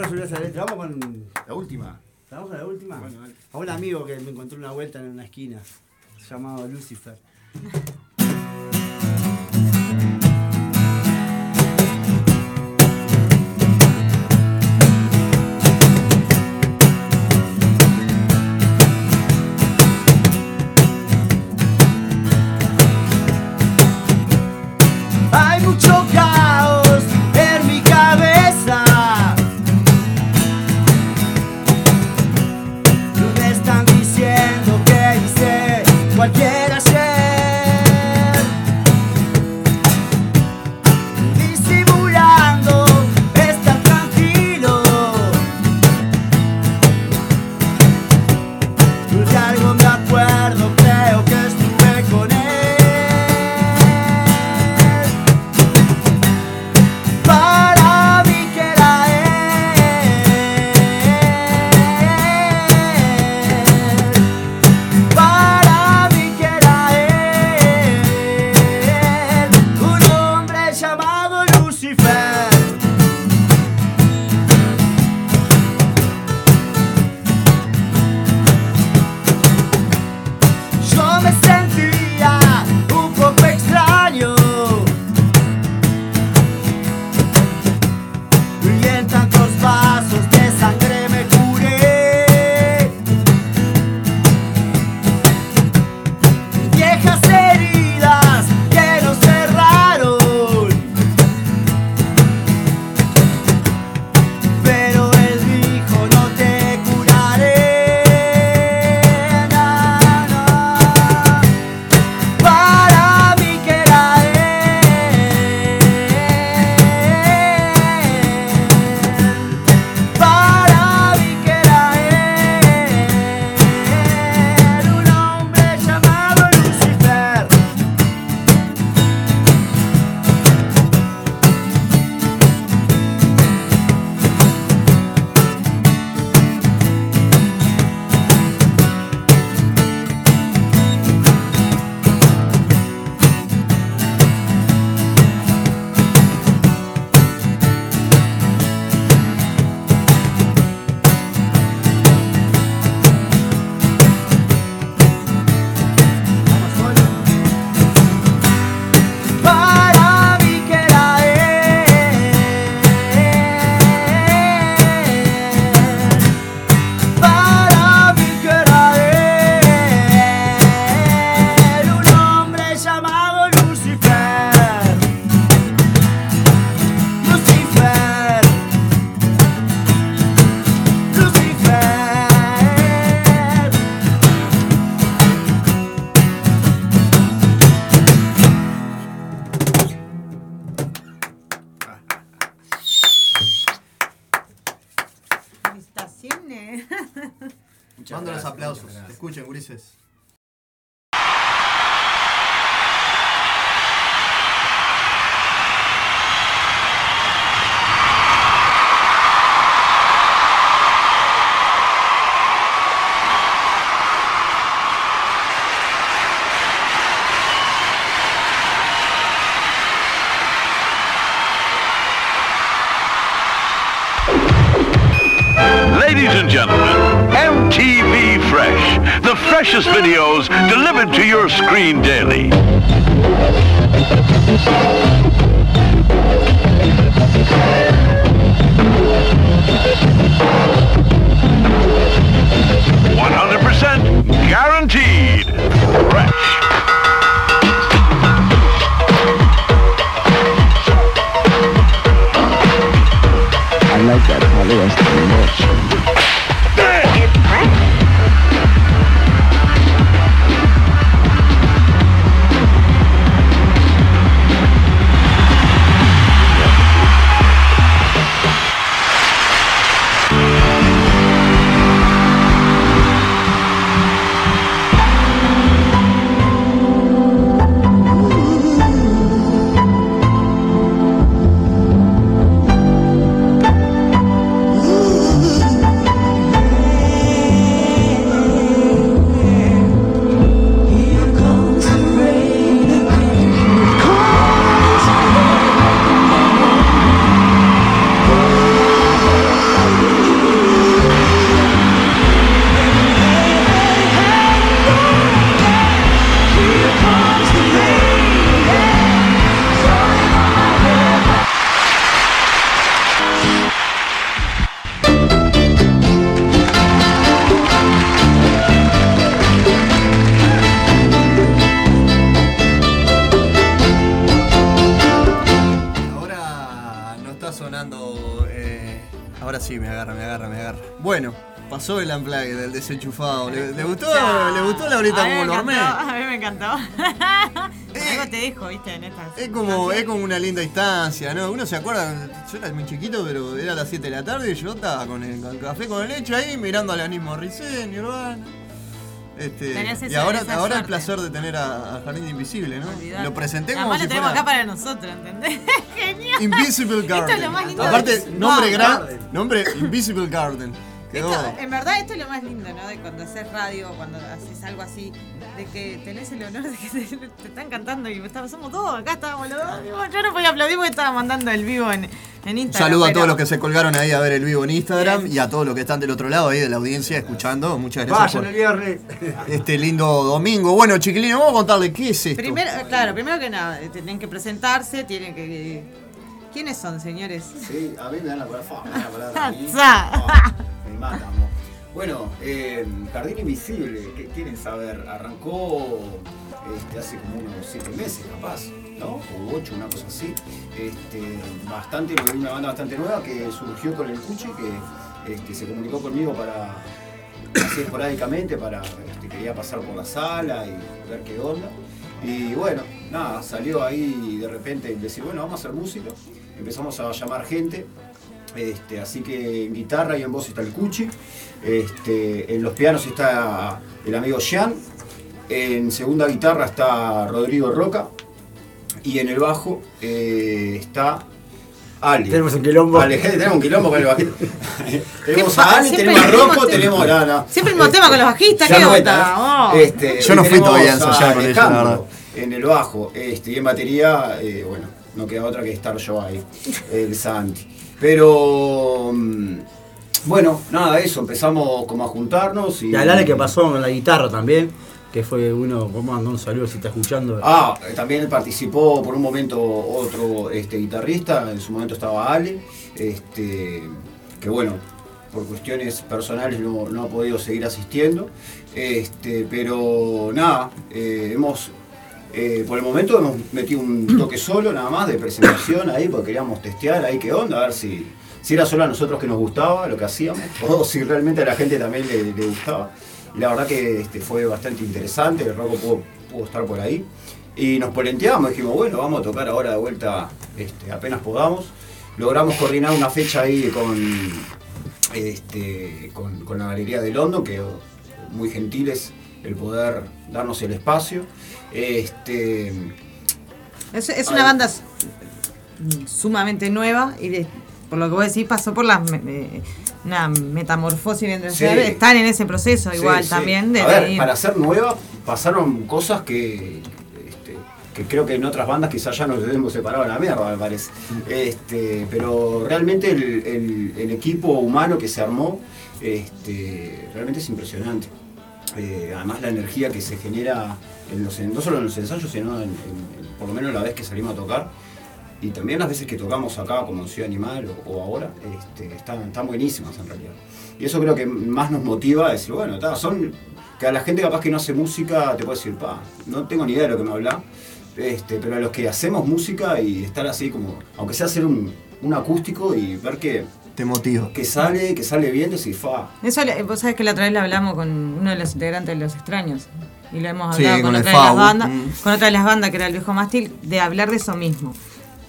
Vamos con. La última. ¿Vamos con la última? Bueno, vale. A un amigo que me encontró una vuelta en una esquina, llamado Lucifer. dream day. Desenchufado. ¿Le, le gustó, ¿Le gustó como lo armé? A mí me encantó. Algo te dijo, viste, en estas. Es como, es como una linda instancia, ¿no? Uno se acuerda, yo era muy chiquito, pero era a las 7 de la tarde y yo estaba con el, con el café con leche ahí, mirando a la misma Morricone, Nirvana. Este, Tenés y esa- ahora, esa ahora el placer de tener a, a Jardín Invisible, ¿no? Olvidate. Lo presenté como Además si lo tenemos fuera acá para nosotros, ¿entendés? Genial. Invisible Garden. Esto es lo más lindo. Aparte, de- nombre No, gran, nombre Invisible Garden. Quedó. Esto, en verdad esto es lo más lindo, ¿no? De cuando haces radio, cuando haces algo así, de que tenés el honor de que te, te están cantando y estamos, somos todos, acá estábamos los dos. Yo no podía aplaudir porque estaba mandando el vivo en, en Un Instagram. saludo a pero- todos los que se colgaron ahí a ver el vivo en Instagram y a todos los que están del otro lado ahí de la audiencia escuchando. Muchas gracias Vayan el por viernes. este lindo domingo. Bueno, chiquilines, vamos a contarle qué es esto. Primero, claro, primero que nada, eh, tienen que presentarse, tienen que... ¿Quiénes son, señores? Sí, a mí me dan la palabra. me dan la palabra Bueno, eh, Jardín Invisible, ¿qué quieren saber? Arrancó este, hace como unos 7 meses, capaz, ¿no? O 8, una cosa así. Este, bastante, una banda bastante nueva que surgió con el Cuchi, que este, se comunicó conmigo para, así esporádicamente, para, este, quería pasar por la sala y ver qué onda. Y bueno, nada, salió ahí de repente decir, bueno, vamos a hacer música. Empezamos a llamar gente. Este, así que en guitarra y en voz está el Cuchi. Este, en los pianos está el amigo Jean. En segunda guitarra está Rodrigo Roca. Y en el bajo eh, está Ale. Tenemos un quilombo. Ale, tenemos un quilombo con el bajista. tenemos a Ale, Siempre tenemos a el mismo Rocco, tema. tenemos no, no. Siempre el mismo tema con los bajistas, ¿qué no onda? Oh. Este, Yo no fui todavía a ensayar con ellos, la verdad. En el bajo, este, y en batería, eh, bueno, no queda otra que estar yo ahí, el Santi. Pero mm, bueno, nada, eso, empezamos como a juntarnos y. Y a Lale que pasó con la guitarra también, que fue uno, como mandó un saludo si está escuchando. Ah, eh, también participó por un momento otro este, guitarrista, en su momento estaba Ale, este, que bueno, por cuestiones personales no, no ha podido seguir asistiendo, este, pero nada, eh, hemos, eh, por el momento hemos metido un toque solo nada más de presentación ahí, porque queríamos testear ahí qué onda, a ver si, si era solo a nosotros que nos gustaba lo que hacíamos, o si realmente a la gente también le, gustaba. La verdad que este, fue bastante interesante, el Rocco pudo, estar por ahí. Y nos polenteamos, dijimos, bueno, vamos a tocar ahora de vuelta este, apenas podamos. Logramos coordinar una fecha ahí con, este, con la Galería de London, que muy gentiles el poder darnos el espacio. Este, Es, es una banda sumamente nueva y de- por lo que vos decís pasó por la me- eh, una metamorfosis Sí. están en ese proceso igual sí. también de, A ver, para ser nueva pasaron cosas que, este, que creo que en otras bandas quizás ya nos hemos separado a la mierda, me parece. Este, pero realmente el, el- el equipo humano que se armó este, realmente es impresionante. Eh, además la energía que se genera en los, en- no solo en los ensayos, sino en- en- en- por lo menos la vez que salimos a tocar. Y también las veces que tocamos acá como en Ciudad Animal o, o ahora, este, están, están buenísimas en realidad. Y eso creo que más nos motiva a decir, bueno, ta, son que a la gente capaz que no hace música te puede decir, pa, no tengo ni idea de lo que me habla, este, pero a los que hacemos música y estar así como, aunque sea hacer un, un acústico y ver que Te motiva. que sale, que sale bien, decir, fa, Eso, vos sabés que la otra vez lo hablamos con uno de los integrantes de Los Extraños. Y lo hemos Sí, hablado con con, otra de las bandas, Mm. con otra de las bandas que era el viejo mástil, de hablar de eso mismo.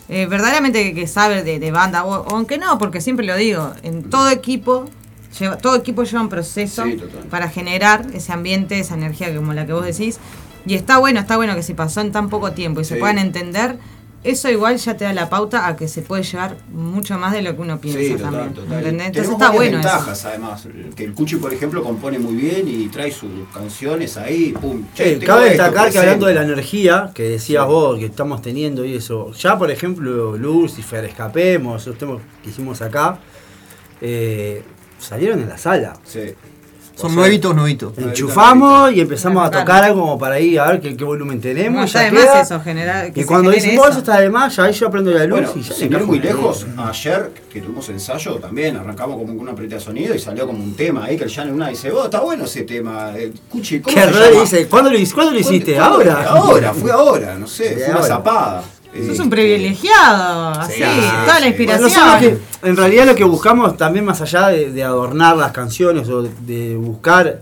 Eh, verdaderamente que, que sabe de, de banda, o, aunque no, porque siempre lo digo, en todo equipo, lleva, todo equipo lleva un proceso Sí, para generar ese ambiente, esa energía como la que vos decís. Y está bueno, está bueno que si pasó en tan poco tiempo y se puedan entender, eso igual ya te da la pauta a que se puede llevar mucho más de lo que uno piensa Sí, total, también. total. Entonces Tenemos está bueno eso. ventajas además. Que el Cuchi, por ejemplo, compone muy bien y trae sus canciones ahí, pum. Che, Eh, cabe esto, destacar que hablando de la energía que decías vos que estamos teniendo y eso, ya por ejemplo Lucifer, Escapemos, esos temas que hicimos acá, eh, salieron en la sala. Sí. Son nuevitos, nuevitos. Enchufamos y empezamos a tocar algo como para ir a ver qué, qué volumen tenemos. No, ya está de más queda. eso, generar- que y cuando dicen, vos eso". eso está de más, ya ahí yo aprendo la luz Bueno, y ya sin le ir muy lejos, ayer que tuvimos ensayo también arrancamos como con una pelita de sonido y salió como un tema ahí que el Jan una dice, oh, está bueno ese tema. Cuchi, ¿cómo Que se llama? dice, ¿cuándo lo, ¿cuándo lo hiciste? ¿Cuándo- ¿Ahora? Ahora, fue ahora, no sé, De fue una zapada. Sos un privilegiado, así, Sí, toda la inspiración. Que, en realidad lo que buscamos también más allá de, de adornar las canciones o de, de buscar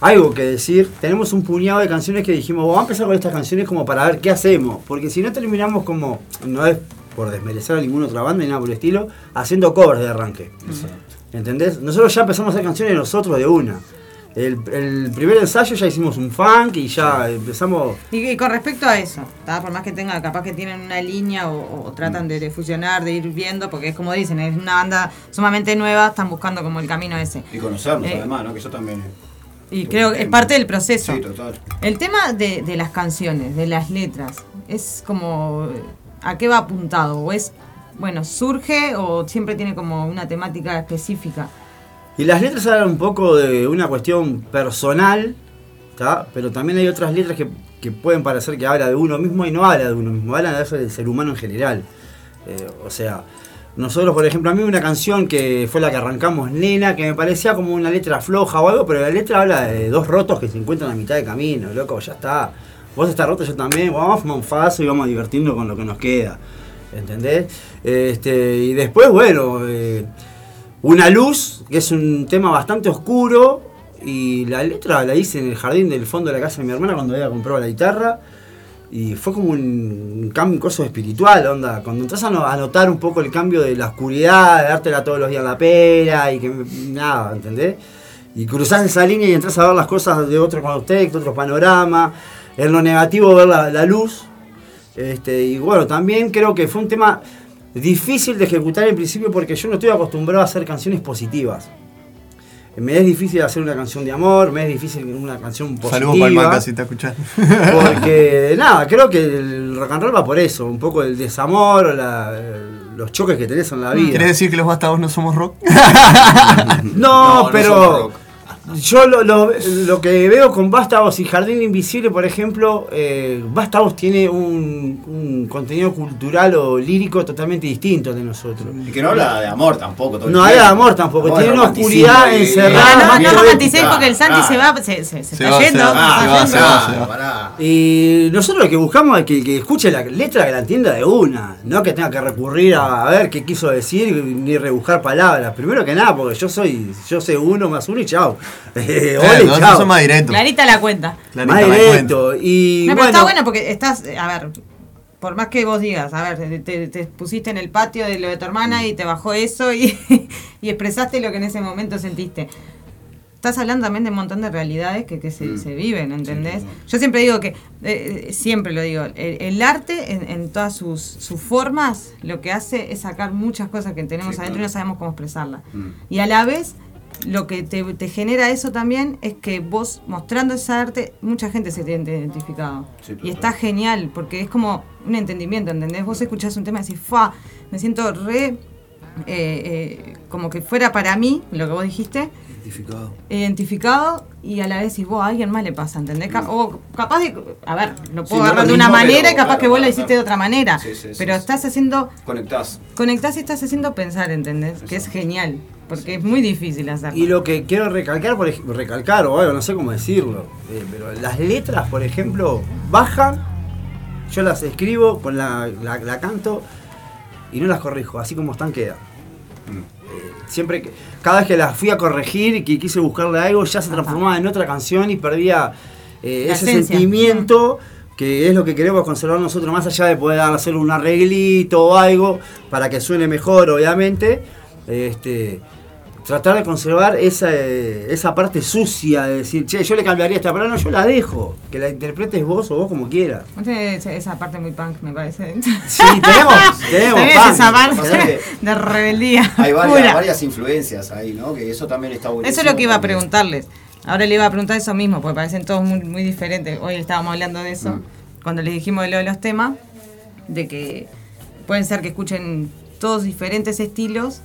algo que decir, tenemos un puñado de canciones que dijimos, vamos a empezar con estas canciones como para ver qué hacemos, porque si no terminamos como, no es por desmerecer a ninguna otra banda ni nada por el estilo, haciendo covers de arranque. ¿Entendés? Nosotros ya empezamos a hacer canciones nosotros de una. El, el primer ensayo ya hicimos un funk y ya empezamos... Y, y con respecto a eso, ¿tá? por más que tenga, capaz que tienen una línea o, o tratan de, de fusionar, de ir viendo, porque es como dicen, es una banda sumamente nueva, están buscando como el camino ese. Y conocernos Eh, además, ¿no? Que eso también Y creo que es parte del proceso. Sí, total. El tema de, de las canciones, de las letras, es como a qué va apuntado, o es, bueno, surge o siempre tiene como una temática específica. Y las letras hablan un poco de una cuestión personal, ¿tá? pero también hay otras letras que, que pueden parecer que habla de uno mismo y no habla de uno mismo, habla de eso del ser humano en general. Eh, o sea, nosotros, por ejemplo, a mí una canción que fue la que arrancamos, Nena, que me parecía como una letra floja o algo, pero la letra habla de dos rotos que se encuentran a mitad de camino, loco, ya está. Vos estás roto, yo también, vamos a fumar un faso y vamos a divertirnos con lo que nos queda. ¿Entendés? Este, y después, bueno, eh, Una luz, que es un tema bastante oscuro, y la letra la hice en el jardín del fondo de la casa de mi hermana cuando había comprado la guitarra. Y fue como un, cambio, un coso espiritual, onda. Cuando entras a, no- a notar un poco el cambio de la oscuridad, de dártela todos los días la pera y que nada, ¿entendés? Y cruzás esa línea y entras a ver las cosas de otro contexto, otro panorama. En lo negativo ver la, la luz. Este, y bueno, también creo que fue un tema difícil de ejecutar en principio porque yo no estoy acostumbrado a hacer canciones positivas. Me es difícil hacer una canción de amor, me es difícil una canción positiva. Saludos para el Maca si está escuchando. Porque, nada, creo que el rock and roll va por eso, un poco el desamor, o la- los choques que tenés en la vida. ¿Querés decir que los bastados no somos rock? No, no pero somos rock. Yo lo, lo- lo que veo con Vástagos y Jardín Invisible, por ejemplo, eh, tiene un, un contenido cultural o lírico totalmente distinto de nosotros. Y que no habla de amor tampoco. todo No habla de amor tampoco, Amor, tiene una oscuridad y- encerrada. Ah, no, más no poética. romanticéis porque el Santi Ah, se va, se, se- se Se está va, yendo. va, se se va, va, se va. Y nosotros lo que buscamos es que que escuche la letra que la entienda de una, no que tenga que recurrir a, a ver qué quiso decir ni rebuscar palabras. Primero que nada, porque yo soy, yo sé uno más uno y chao. Eh, ole, entonces chao. son más directos. Clarita la cuenta. Más directo. Y No, pero bueno, está bueno porque estás, a ver, por más que vos digas, a ver, te, te- te pusiste en el patio de lo de tu hermana y te bajó eso y, y expresaste lo que en ese momento sentiste. estás hablando también de un montón de realidades que, que se, Mm. se viven, ¿entendés? Yo siempre digo que, eh, eh, siempre lo digo, el, el arte en, en todas sus, sus formas lo que hace es sacar muchas cosas que tenemos Sí, adentro claro. y no sabemos cómo expresarlas. Mm. Y a la vez, lo que te, te genera eso también es que vos mostrando esa arte, mucha gente se tiene identificado. Sí, y está genial, porque es como un entendimiento, ¿entendés? Vos escuchás un tema y decís, fa, me siento re. eh, eh, como que fuera para mí, lo que vos dijiste, Identificado. identificado y a la vez si vos a alguien más le pasa, ¿entendés? O capaz de, a ver, lo Sí, puedo no agarrar lo de una mismo, manera pero y capaz claro, que vos lo hiciste claro. de otra manera, Sí, sí, sí, pero estás haciendo, Conectás. conectás y estás haciendo pensar, ¿entendés? Que es genial, porque es muy difícil hacerlo. Y lo que quiero recalcar, por recalcar o algo, no sé cómo decirlo, eh, pero las letras, por ejemplo, bajan, yo las escribo, con la, la, la canto y no las corrijo, así como están quedan. Eh, siempre que, cada vez que las fui a corregir y que quise buscarle algo, ya se transformaba en otra canción y perdía eh, ese esencia. sentimiento que es lo que queremos conservar nosotros, más allá de poder hacer un arreglito o algo para que suene mejor, obviamente. Este, tratar de conservar esa, eh, esa parte sucia de decir, che, yo le cambiaría esta palabra, no, yo la dejo, que la interpretes vos o vos como quieras. Esa parte muy punk, me parece. Sí, tenemos, tenemos punk. esa parte que de rebeldía. Hay varias, pura. varias influencias ahí, ¿no? Que eso también está buenísimo. Eso es lo que iba a preguntarles. Ahora le iba a preguntar eso mismo, porque parecen todos muy, muy diferentes. Hoy estábamos hablando de eso, Mm. cuando les dijimos de lo de los temas, de que pueden ser que escuchen todos diferentes estilos,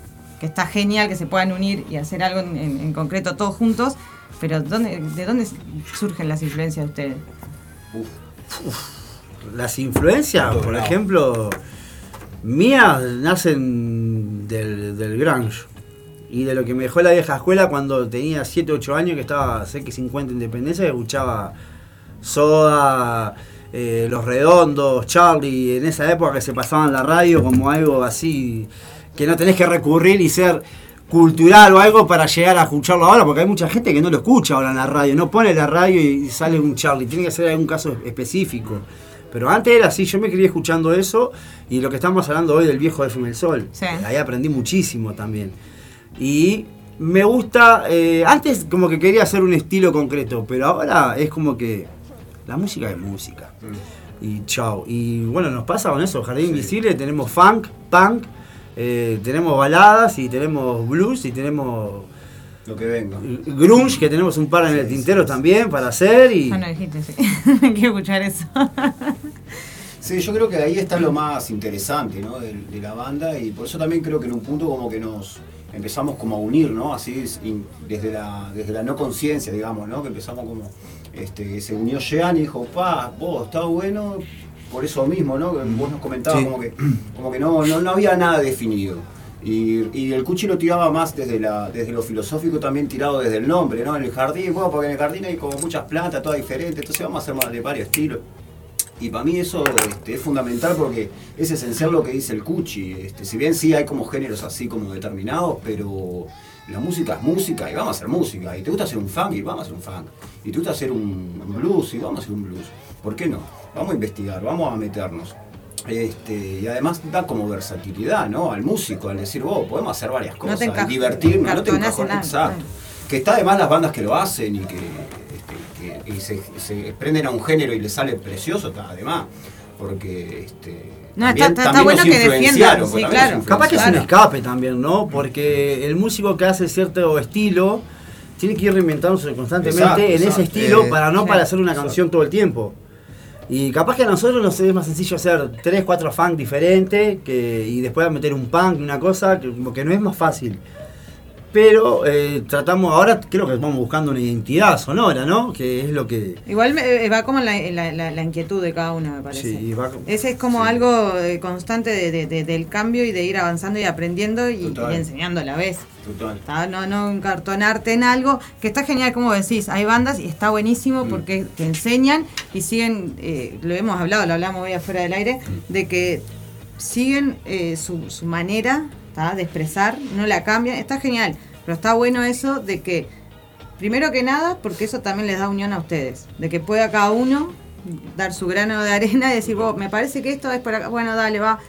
que está genial que se puedan unir y hacer algo en, en- en concreto todos juntos, pero ¿dónde, ¿de dónde surgen las influencias de ustedes? Las influencias, por lado. ejemplo, mías nacen del, del grunge. Y de lo que me dejó la vieja escuela cuando tenía 7, 8 años, que estaba cerca de 50 independencia, que escuchaba Soda, eh, Los Redondos, Charlie, en esa época que se pasaban la radio como algo así, que no tenés que recurrir y ser cultural o algo para llegar a escucharlo ahora, porque hay mucha gente que no lo escucha ahora en la radio, no pone la radio y sale un Charlie, tiene que ser algún caso específico. Pero antes era así, yo me quería escuchando eso y lo que estamos hablando hoy del viejo FM El Sol. Sí. Ahí aprendí muchísimo también. Y me gusta, eh, antes como que quería hacer un estilo concreto, pero ahora es como que la música es música. Y chao. Y bueno, nos pasa con eso, Jardín Invisible, tenemos funk, punk, eh, tenemos baladas y tenemos blues y tenemos Lo que venga. grunge, que tenemos un par en el tintero también para hacer y... Ah, no dijiste, sí. Quiero escuchar eso. Sí, yo creo que ahí está lo más interesante, ¿no? De, de la banda y por eso también creo que en un punto como que nos empezamos como a unir, ¿no? Así desde la, desde la no conciencia, digamos, ¿no? Que empezamos como, este, se unió Jean y dijo, pa, vos, está bueno, por eso mismo, ¿no? Vos nos comentabas Sí. como que, como que no, no, no había nada definido. Y, y el Cuchi lo tiraba más desde, la, desde lo filosófico, también tirado desde el nombre, ¿no? En el jardín, bueno, porque en el jardín hay como muchas plantas, todas diferentes, entonces vamos a hacer más de varios estilos. Y para mí eso este, es fundamental porque es esencial lo que dice el Cuchi. Este, si bien sí hay como géneros así como determinados, pero la música es música y vamos a hacer música. Y te gusta hacer un funk y vamos a hacer un funk. Y te gusta hacer un blues y vamos a hacer un blues. ¿Por qué no? Vamos a investigar, vamos a meternos. Este, y además da como versatilidad, ¿no? Al músico, al decir, vos, podemos hacer varias No cosas, te y divertirnos, no te encartonás en encajones, algo, exacto. Que está además las bandas que lo hacen y que, este, que- y se, se prenden a un género y les sale precioso, está además. Porque este, No, también- está- está bueno que defiendan, sí, claro. Capaz que es un escape también, ¿no? Porque el músico que hace cierto estilo tiene que ir reinventándose constantemente Exacto, en ese estilo Eh, para no sí. para hacer una canción todo el tiempo. Y capaz que a nosotros nos es más sencillo hacer tres, cuatro funk diferentes que, y después meter un punk, una cosa, que no es más fácil. Pero eh, tratamos, ahora creo que estamos buscando una identidad sonora, ¿no? Que es lo que... Igual me- eh, va como la, la- la- la inquietud de cada uno, me parece. Sí, va- Ese es como algo eh, constante de, de- de- del cambio y de ir avanzando y aprendiendo y, enseñando a la vez. Total. No, no encartonarte en algo, que está genial, como decís, hay bandas y está buenísimo porque te enseñan y siguen, eh, lo hemos hablado, lo hablamos hoy afuera del aire, de que siguen eh, su, su manera ¿tá? de expresar, no la cambian, está genial, pero está bueno eso de que, primero que nada, porque eso también les da unión a ustedes, de que pueda cada uno dar su grano de arena y decir, vos, me parece que esto es por acá, bueno, dale, va.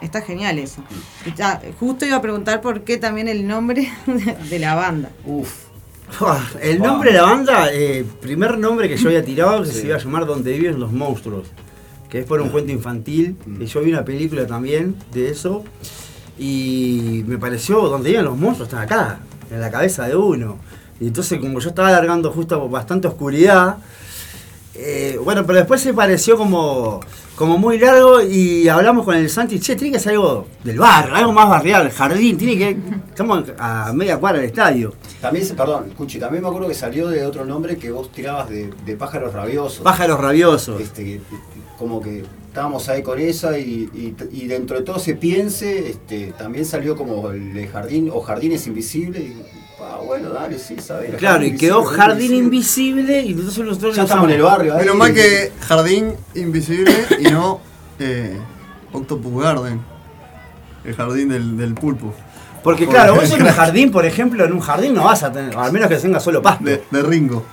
Está genial eso. Justo iba a preguntar por qué también el nombre de la banda. Uf, El nombre de la banda, eh, primer nombre que yo había tirado, que se iba a llamar Donde viven los monstruos, que es por un cuento infantil, y yo vi una película también de eso, y me pareció Donde viven los monstruos, están acá, en la cabeza de uno. Y entonces como yo estaba alargando justo bastante oscuridad, eh, bueno, pero después se pareció como, como muy largo y hablamos con el Santi, che, tiene que ser algo del barrio, algo más barrial, jardín, tiene que... Estamos a media cuadra del estadio. También, perdón, escuche, también me acuerdo que salió de otro nombre que vos tirabas de, de pájaros rabiosos. Pájaros rabiosos. Este, como que estábamos ahí con esa y, y- y dentro de todo ese piense, este, también salió como el de jardín o jardines invisibles. Y, ah, bueno, dale, sí, sabes. Claro, y quedó Jardín Invisible y entonces nosotros Ya estamos en el barrio, ahí. Menos mal que Jardín Invisible y no eh, Octopus Garden. El jardín del, del pulpo. Porque claro, vos en un jardín, por ejemplo, en un jardín no vas a tener, al menos que tenga solo pasto. De, de Ringo.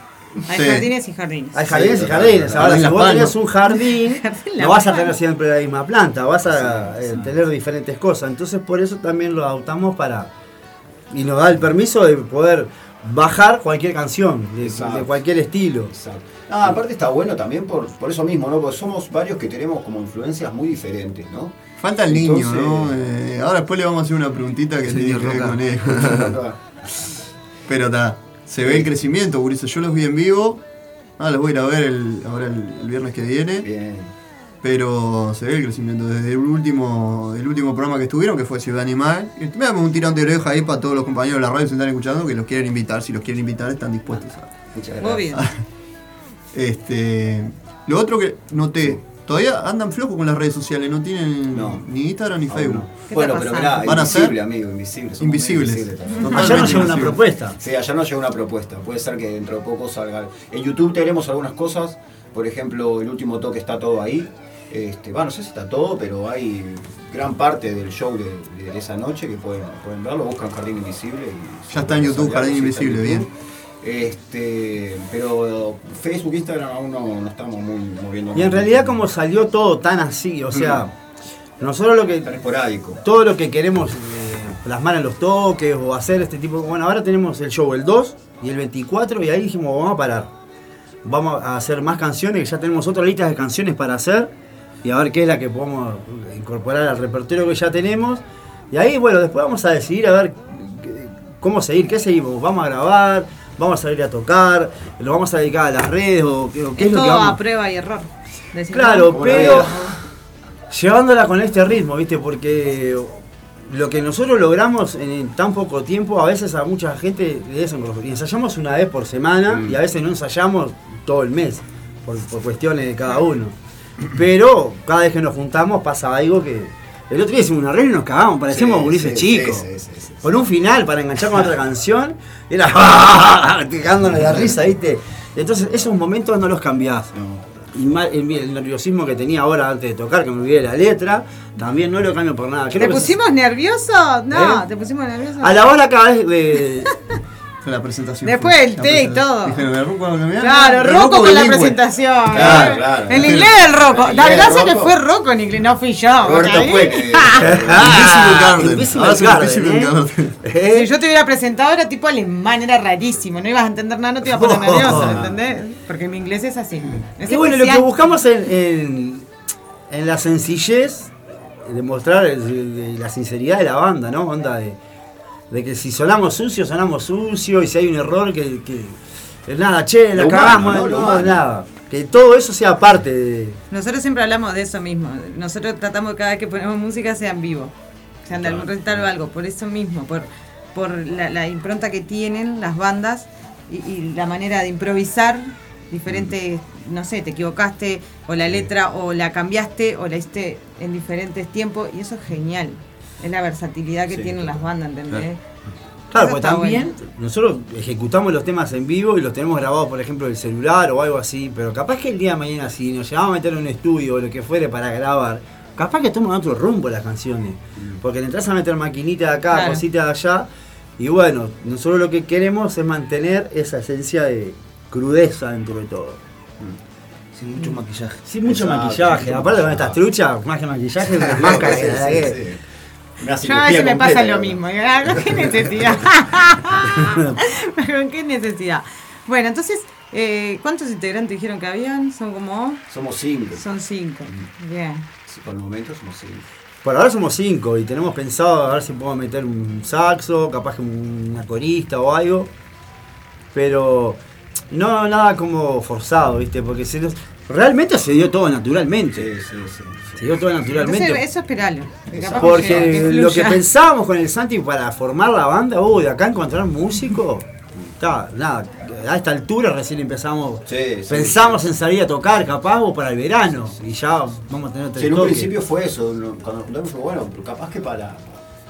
Hay Sí. jardines y jardines. Hay jardines Sí, y jardines. claro. Ahora, Jardín si vos tenés un jardín, no vas a tener siempre la misma planta, vas a eh, tener diferentes cosas. Entonces, por eso también lo adoptamos para. Y nos da el permiso de poder bajar cualquier canción, de, Exacto. de cualquier estilo. No, aparte está bueno también por, por eso mismo, ¿no? Porque somos varios que tenemos como influencias muy diferentes, ¿no? Falta el niño, Entonces- ¿no? Eh, ahora después le vamos a hacer una preguntita que tiene que ver con él. Pero está, se ve el crecimiento, gurises. Yo los vi en vivo. Ah, los voy a ir a ver el, ahora el, el viernes que viene. Bien. Pero se ve el crecimiento desde el último, el último programa que estuvieron, que fue Ciudad Animal. Y me damos un tirón de oreja ahí para todos los compañeros de la radio que se están escuchando, que los quieren invitar. Si los quieren invitar, están dispuestos a. Muchas Obvio. Este, lo otro que noté, todavía andan flojos con las redes sociales, no tienen ni Instagram ni Facebook. Bueno, pero mirá, van a invisible, ser amigo, invisible. invisibles. invisibles Ayer nos llegó una propuesta. Sí, ayer nos llegó una propuesta. Puede ser que dentro de poco salga. En YouTube tenemos algunas cosas. Por ejemplo, el último toque está todo ahí. Este, bueno, no sé si está todo, pero hay gran parte del show de, de esa noche que pueden, pueden verlo. Buscan Jardín Invisible. Y Ya está en YouTube, Jardín Invisible, YouTube. Este, pero Facebook, Instagram aún no, no estamos muy moviendo. Y en realidad como salió todo tan así, o sea, nosotros lo que... Tan esporádico. Todo lo que queremos eh, plasmar en los toques o hacer este tipo... Bueno, ahora tenemos el show el 2 y el 24 y ahí dijimos, vamos a parar. Vamos a hacer más canciones, ya tenemos otra lista de canciones para hacer y a ver qué es la que podemos incorporar al repertorio que ya tenemos. Y ahí, bueno, después vamos a decidir a ver cómo seguir, qué seguimos. Vamos a grabar, vamos a salir a tocar, lo vamos a dedicar a las redes o, qué- o qué es, Es lo que todo vamos a prueba y error. Claro, pero llevándola con este ritmo, ¿viste? Porque lo que nosotros logramos en tan poco tiempo, a veces a mucha gente le. Y ensayamos una vez por semana y a veces no ensayamos todo el mes, por, por cuestiones de cada uno. Pero cada vez que nos juntamos pasa algo que. El otro día hicimos una arreglo y nos cagamos, parecíamos Sí, gurises sí, chicos. sí, sí, sí, Con un final para enganchar con otra canción, era cagándonos de risa, ¿viste? Entonces esos momentos no los cambiás. Y ma- el, el nerviosismo que tenía ahora antes de tocar, que me olvidé la letra, también no lo cambio por nada. ¿Te que pusimos nervioso? No, ¿Eh? te pusimos nervioso. a la hora cada vez de. La presentación. Después el La té y todo. Dijeron, "Me arranco con la mía". Claro, arranco con la presentación. Claro, claro. El inglés. El La inglés gracia del que fue Rocco en inglés, no fui yo. Roberto ¿eh? Si yo te hubiera presentado era tipo alemán, era rarísimo, no ibas a entender nada, no te ibas a poner nervioso, ¿entendés? Porque mi inglés es así. Es Y bueno, lo que buscamos en, en, en la sencillez, de mostrar el- de la sinceridad de la banda, ¿no? Onda de, de que si sonamos sucio, sonamos sucio, y si hay un error, que, que, nada, che, la Lo humano, cagamos, ¿no? no, nada. Que todo eso sea parte de. Nosotros siempre hablamos de eso mismo. Nosotros tratamos que cada vez que ponemos música sea en vivo. Sean de algún recital o algo. Por eso mismo, por, por la, la impronta que tienen las bandas y, y la manera de improvisar diferentes, no sé, te equivocaste o la letra o la cambiaste o la hiciste en diferentes tiempos y eso es genial. Es la versatilidad que Sí, tienen las bandas, ¿entendés? Claro, Eso porque también nosotros ejecutamos los temas en vivo y los tenemos grabados, por ejemplo, del celular o algo así, pero capaz que el día de mañana, si nos llevamos a meter en un estudio o lo que fuere para grabar, capaz que toman otro rumbo las canciones. Porque le entras a meter maquinita de acá, Claro. cosita de allá, y bueno, nosotros lo que queremos es mantener esa esencia de crudeza dentro de todo. Sin mucho maquillaje. Sin mucho Exacto, maquillaje, sin mucho aparte con estas truchas, más que maquillaje, unas máscaras Una Yo a veces me pasa lo mismo. Ah, ¿Con qué necesidad? ¿Con qué necesidad? Bueno, entonces, eh, ¿cuántos integrantes dijeron que habían? Son como... Somos cinco. Son cinco. Bien. Sí, Por el momento somos cinco. Por ahora somos cinco y tenemos pensado a ver si podemos meter un saxo, capaz que una corista o algo. Pero no nada como forzado, ¿viste? Porque se nos- realmente se dio todo naturalmente. Se dio todo naturalmente. Entonces, eso esperalo. que Porque llegue, que lo que pensábamos con el Santi para formar la banda, uy, de acá encontrar músico, está, nada, a esta altura recién empezamos, pensamos en salir a tocar capaz o para el verano, y ya vamos a tener tres Sí, en un toques. principio fue eso, cuando nos juntamos fue bueno, pero capaz que para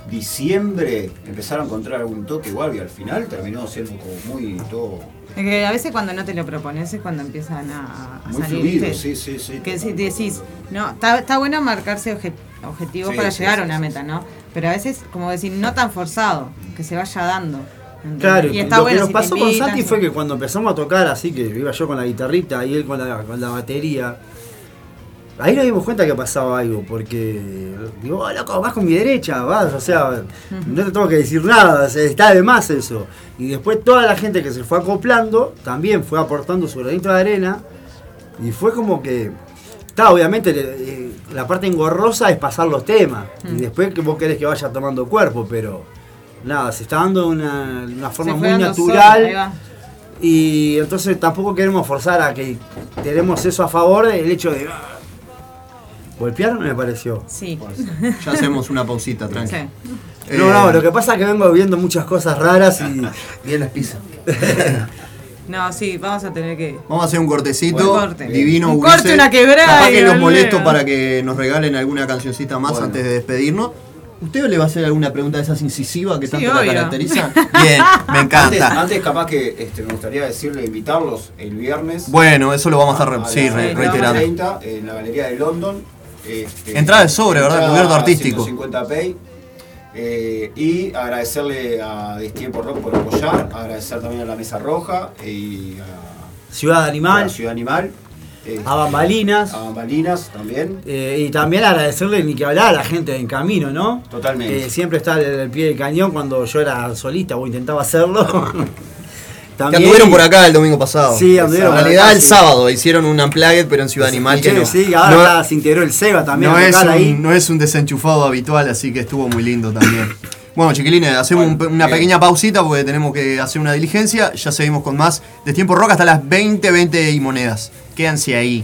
diciembre empezar a encontrar algún toque igual y al final terminó siendo como muy todo que a veces cuando no te lo propones es cuando empiezan a, a muy salir. fluido, sí, sí, sí. Que si decís, no, está, está bueno marcarse obje- objetivos Sí, para sí, llegar sí, a una meta, ¿no? Pero a veces, como decir, no tan forzado, que se vaya dando. ¿entendés? Claro, y está lo bueno que nos si pasó con Santi fue que cuando empezamos a tocar así, que iba yo con la guitarrita y él con la, con la batería, ahí nos dimos cuenta que pasaba algo, porque digo, oh, loco, vas con mi derecha, vas, o sea, no te tengo que decir nada, está de más eso. Y después toda la gente que se fue acoplando también fue aportando su granito de arena y fue como que, está, obviamente eh, la parte engorrosa es pasar los temas Mm. y después que vos querés que vaya tomando cuerpo, pero nada, se está dando una, una forma muy natural. Y entonces tampoco queremos forzar a que tenemos eso a favor del hecho de. ¿Golpearon me pareció? Sí. Ya hacemos una pausita, tranqui. Sí. No, no, lo que pasa es que vengo viendo muchas cosas raras y. Bien las pizzas. No, sí, vamos a tener que. Vamos a hacer un cortecito. Un corte. Divino, Un corte, una quebrada Capaz que los molesto para que nos regalen alguna cancioncita más Bueno. antes de despedirnos. ¿Usted le va a hacer alguna pregunta de esas incisivas que Sí, tanto la obvio. caracterizan? Bien, me encanta. antes capaz que este, me gustaría decirle, invitarlos el viernes. Bueno, eso lo vamos a re- las sí, re- reiterando. 30, en la Galería de London. Este, Entrada de sobre, ¿verdad? Cubierto artístico. 150 pay. Eh, y agradecerle a Destiempo Rock por apoyar, agradecer también a la Mesa Roja y a Ciudad Animal. a Ciudad Animal. este, A Bambalinas. A Bambalinas también. Eh, y también agradecerle ni que hablar a la gente en camino, ¿no? Totalmente. Siempre está al pie del cañón cuando yo era solista o intentaba hacerlo. Que anduvieron por acá el domingo pasado. Sí, anduvieron En realidad acá, el sí. sábado hicieron un unplugged, pero en Ciudad Animal que Sí, no. sí, ahora no- se integró el Seba también no es, un, ahí. no es un desenchufado habitual, así que estuvo muy lindo también. Bueno, chiquilines, hacemos un una bien. pequeña pausita porque tenemos que hacer una diligencia. Ya seguimos con más de Tiempo Rock hasta las 20, 20 y monedas. Quédense ahí.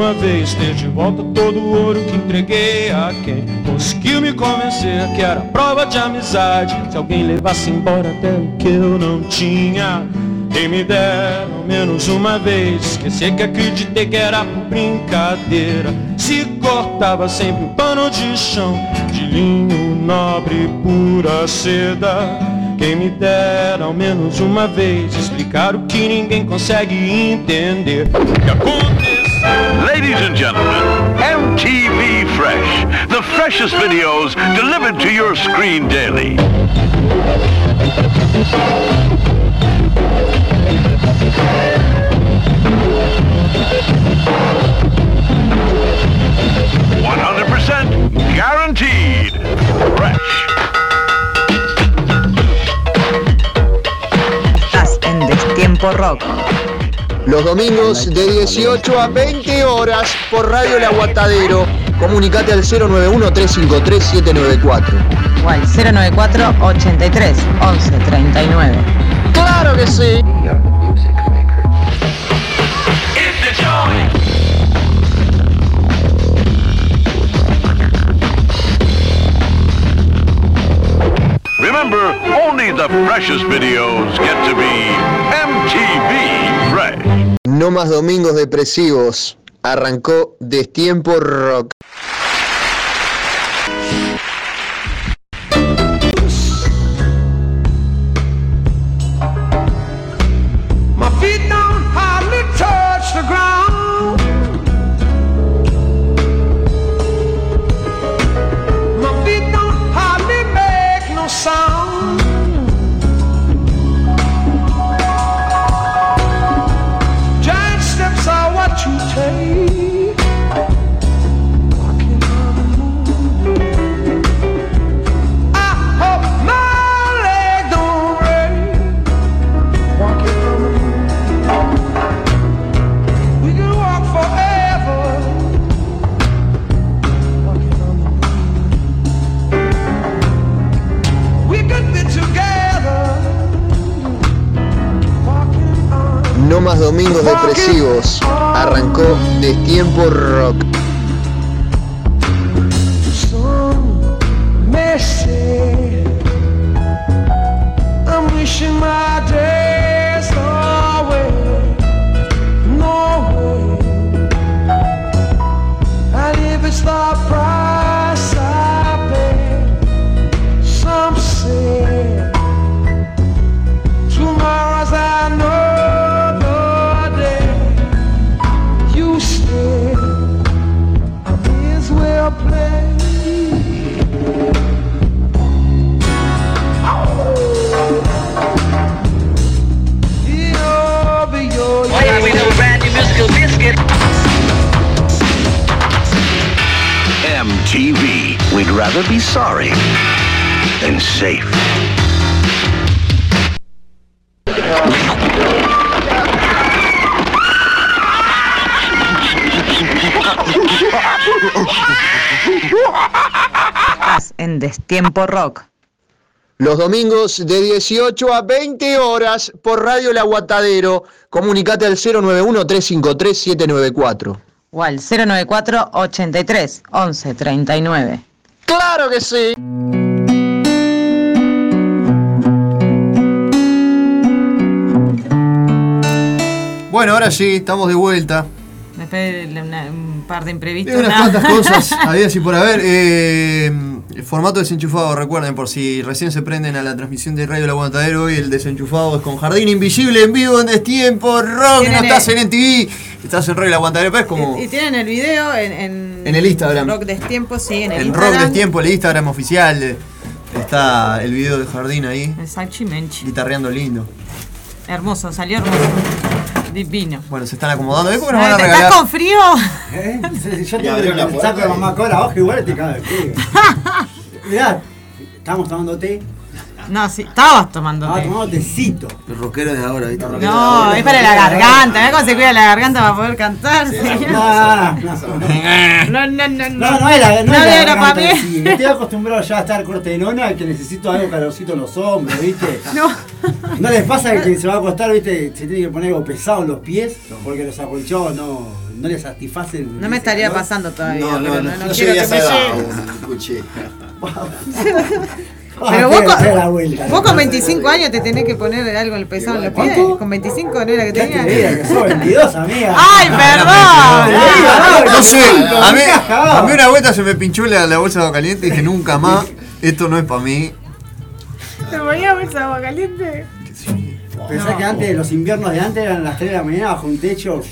Uma vez ter de volta todo o ouro que entreguei a quem conseguiu me convencer que era prova de amizade. Se alguém levasse embora até o que eu não tinha. Quem me dera ao menos uma vez Esquecer que acreditei que era por brincadeira Se cortava sempre um pano de chão De linho nobre pura seda Quem me dera ao menos uma vez Explicar o que ninguém consegue entender que Ladies and gentlemen, MTV Fresh. The freshest videos delivered to your screen daily. One hundred percent guaranteed fresh. Estás en Destiempo Rock. Los domingos de 18 a 20 horas por Radio El Aguatadero. Comunicate al 091-353-794. O al 094 83 11 39. ¡Claro que sí! Remember, only the freshest videos get to be MTV Fresh. No más domingos depresivos. Arrancó Destiempo Rock. Domingos depresivos. Arrancó Destiempo Rock. Los domingos de 18 a 20 horas por Radio El Aguatadero. Comunicate al 091-353-794. O al 094 83 11 39. ¡Claro que sí! Bueno, ahora sí, estamos de vuelta. Después de una- un par de imprevistos. Hay unas cuantas cosas, había así por haber. Eh, el formato desenchufado, recuerden, por si recién se prenden a la transmisión de Radio El Aguantadero, hoy el desenchufado es con Jardín Invisible en vivo en Destiempo Rock. No estás el- en NTV, estás en Radio El Aguantadero, pero es como Y tienen el video en, en, en el Instagram. Rock Destiempo, sí, en el En Instagram. Rock Destiempo, el Instagram oficial. eh, Está el video de Jardín ahí, El Salchi Menchi. guitarreando lindo. Hermoso, salió hermoso. Divino. Bueno, se están acomodando. ¿Ves cómo nos van a ¿Te regalar? ¿Estás con frío? ¿Eh? Yo tengo abrió la el puerta saco de mamá cola abajo igual te cago de frío. Mirá, estamos tomando té. No, sí, estabas tomando Estaba té. tomando tecito. El rockero de ahora, ¿viste? No, es para la garganta. ¿Ves cómo se cuida la garganta para poder cantar? señor? No, no, no. No, no, no, No, no es la, no es la era garganta para mí. Estoy acostumbrado ya a estar corte de nona que necesito algo calorcito en los hombros, ¿viste? No. ¿No les pasa que se va a acostar, ¿viste? Se tiene que poner algo pesado en los pies porque los acolchados no, no les satisfacen. No me estaría pasando todavía. No, no, pero no, no, no no quiero llegué que me edad llegue. Escuché. Pero vos, Dale con, la vuelta, vos dale. con 25 años te tenés que poner algo en el pesado en los pies. ¿Cuánto? Con 25 no era que tenía. que sos 22, amiga. ¡Ay, perdón! No sé, a mí, a mí una vuelta se me pinchó la, la bolsa de agua caliente y dije nunca más, esto no es para mí. ¿Te ponía bolsa de agua caliente? Pensá que antes, los inviernos de antes eran las 3 de la mañana bajo un techo,